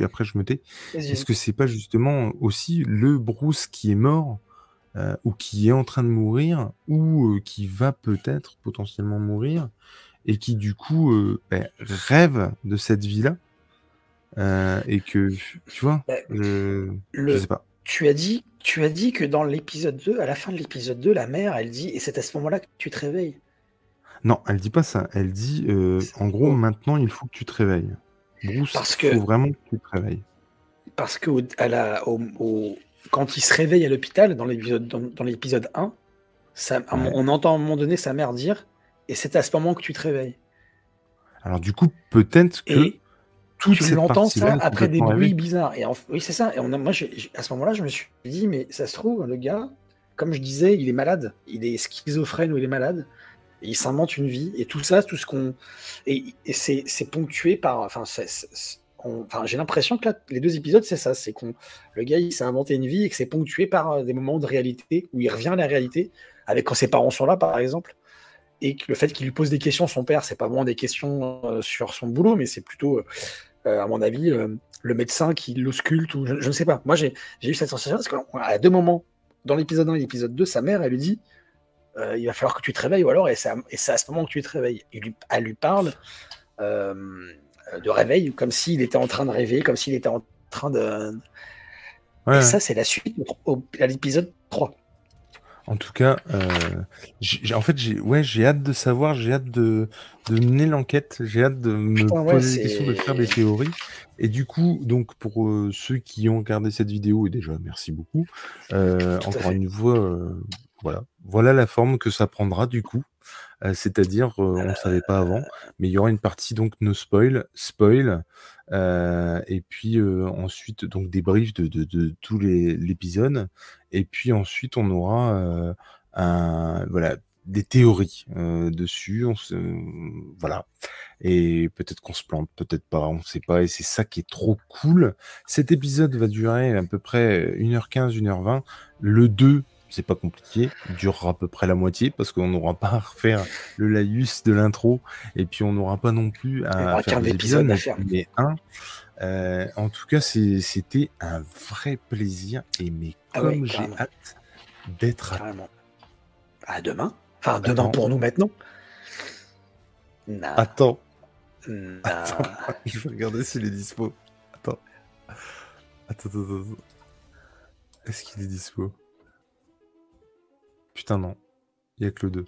après je me tais, est-ce que c'est pas justement aussi le Bruce qui est mort euh, ou qui est en train de mourir ou euh, qui va peut-être potentiellement mourir et qui du coup ben, rêve de cette vie-là et que tu vois, bah, je, je sais pas. Tu as dit, tu as dit que dans l'épisode 2, à la fin de l'épisode 2, la mère, elle dit, et c'est à ce moment-là que tu te réveilles. Non, elle dit pas ça. Elle dit, euh, en gros, maintenant, il faut que tu te réveilles. Bruce, Parce il faut vraiment que tu te réveilles. Parce que quand il se réveille à l'hôpital, dans l'épisode dans, l'épisode 1, on entend à un moment donné sa mère dire et c'est à ce moment que tu te réveilles. Alors du coup, peut-être que et tu l'entends ça après des bruits bizarres. Et oui, c'est ça. Et on moi, à ce moment-là, je me suis dit, mais ça se trouve, le gars, comme je disais, il est malade. Il est schizophrène ou il est malade il s'invente une vie et tout ça, tout ce qu'on et, c'est ponctué par, enfin, enfin j'ai l'impression que là, les deux épisodes, c'est ça, c'est qu'on le gars il s'est inventé une vie et que c'est ponctué par euh, des moments de réalité où il revient à la réalité, avec quand ses parents sont là, par exemple, et le fait qu'il lui pose des questions, son père, c'est pas vraiment des questions euh, sur son boulot, mais c'est plutôt, euh, à mon avis, le médecin qui l'ausculte ou je, ne sais pas. Moi, j'ai eu cette sensation parce qu'à deux moments, dans l'épisode 1 et l'épisode 2, sa mère, elle lui dit euh, il va falloir que tu te réveilles, ou alors, et c'est à, et c'est à ce moment que tu te réveilles. Il lui, elle lui parle euh, de réveil, comme s'il était en train de rêver, comme s'il était en train de. Ouais, Et ça, c'est la suite au- à l'épisode 3. En tout cas, euh, j'ai- en fait, j'ai ouais, j'ai hâte de savoir, j'ai hâte de, de mener l'enquête, j'ai hâte de me Putain, ouais, poser des questions, de faire des théories. Et du coup, donc pour euh, ceux qui ont regardé cette vidéo, et déjà merci beaucoup, euh, encore une fois, euh, voilà, voilà la forme que ça prendra du coup. Euh, C'est-à-dire, euh, on ne savait pas avant, mais il y aura une partie donc no spoil, spoil, euh, et puis euh, ensuite donc débrief de, de, de tous les l'épisode, et puis ensuite on aura euh, un voilà des théories euh, dessus, on se, voilà, et peut-être qu'on se plante, peut-être pas, on sait pas, et c'est ça qui est trop cool. Cet épisode va durer à peu près 1h15, 1h20. Le 2, c'est pas compliqué, durera à peu près la moitié parce qu'on n'aura pas à refaire le laïus de l'intro et puis on n'aura pas non plus à faire des épisode épisodes, à mais, faire. mais un. Euh, en tout cas, c'était un vrai plaisir et mais Ah comme j'ai hâte d'être à. À demain. Enfin, demain pour nous maintenant. Nah. Attends, Nah. attends, je vais regarder s'il est dispo. Attends. Attends, attends, attends. Est-ce qu'il est dispo? Putain, non. Il n'y a que le 2.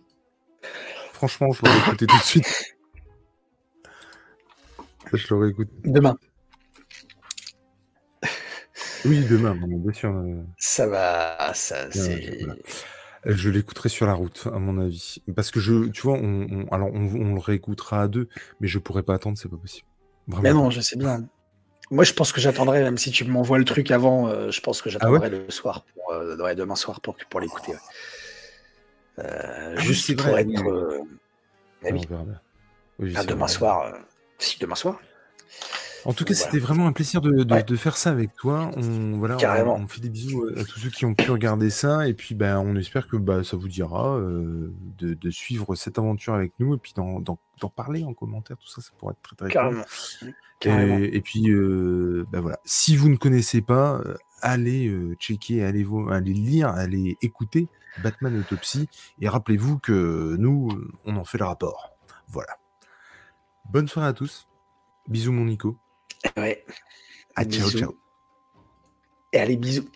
Franchement, je l'aurais écouté tout de suite. Je l'aurais écouté. Demain. Oui, demain, bien sûr. euh, Ça va. Ça, c'est. voilà. Je l'écouterai sur la route, à mon avis. Parce que je, tu vois, on, on- alors on, on le réécoutera à deux, mais je pourrais pas attendre, c'est pas possible. Vraiment Mais non, je sais bien. Moi, je pense que j'attendrai, même si tu m'envoies le truc avant, euh, je pense que Ah ouais j'attendrai le soir, pour, euh, ouais, demain soir pour, pour l'écouter. ouais. Euh, Ah juste pour vrai, être. euh, oui. Oui, ah, c'est demain vrai. soir. euh, Si, demain soir. En tout cas, Voilà. c'était vraiment un plaisir de, de- Ouais. de faire ça avec toi. On, voilà, Carrément. on fait des bisous à tous ceux qui ont pu regarder ça. Et puis, ben, on espère que bah, ça vous dira de, de suivre cette aventure avec nous et puis d'en, parler en commentaire. Tout ça, ça pourrait être très, très cool. Carrément. Carrément. Et, et puis, ben voilà. Si vous ne connaissez pas, allez checker, allez, allez lire, allez écouter Batman Autopsie. Et rappelez-vous que nous, on en fait le rapport. Voilà. Bonne soirée à tous. Bisous, mon Nico. Eh ouais. À ciao, ciao. Et allez, bisous.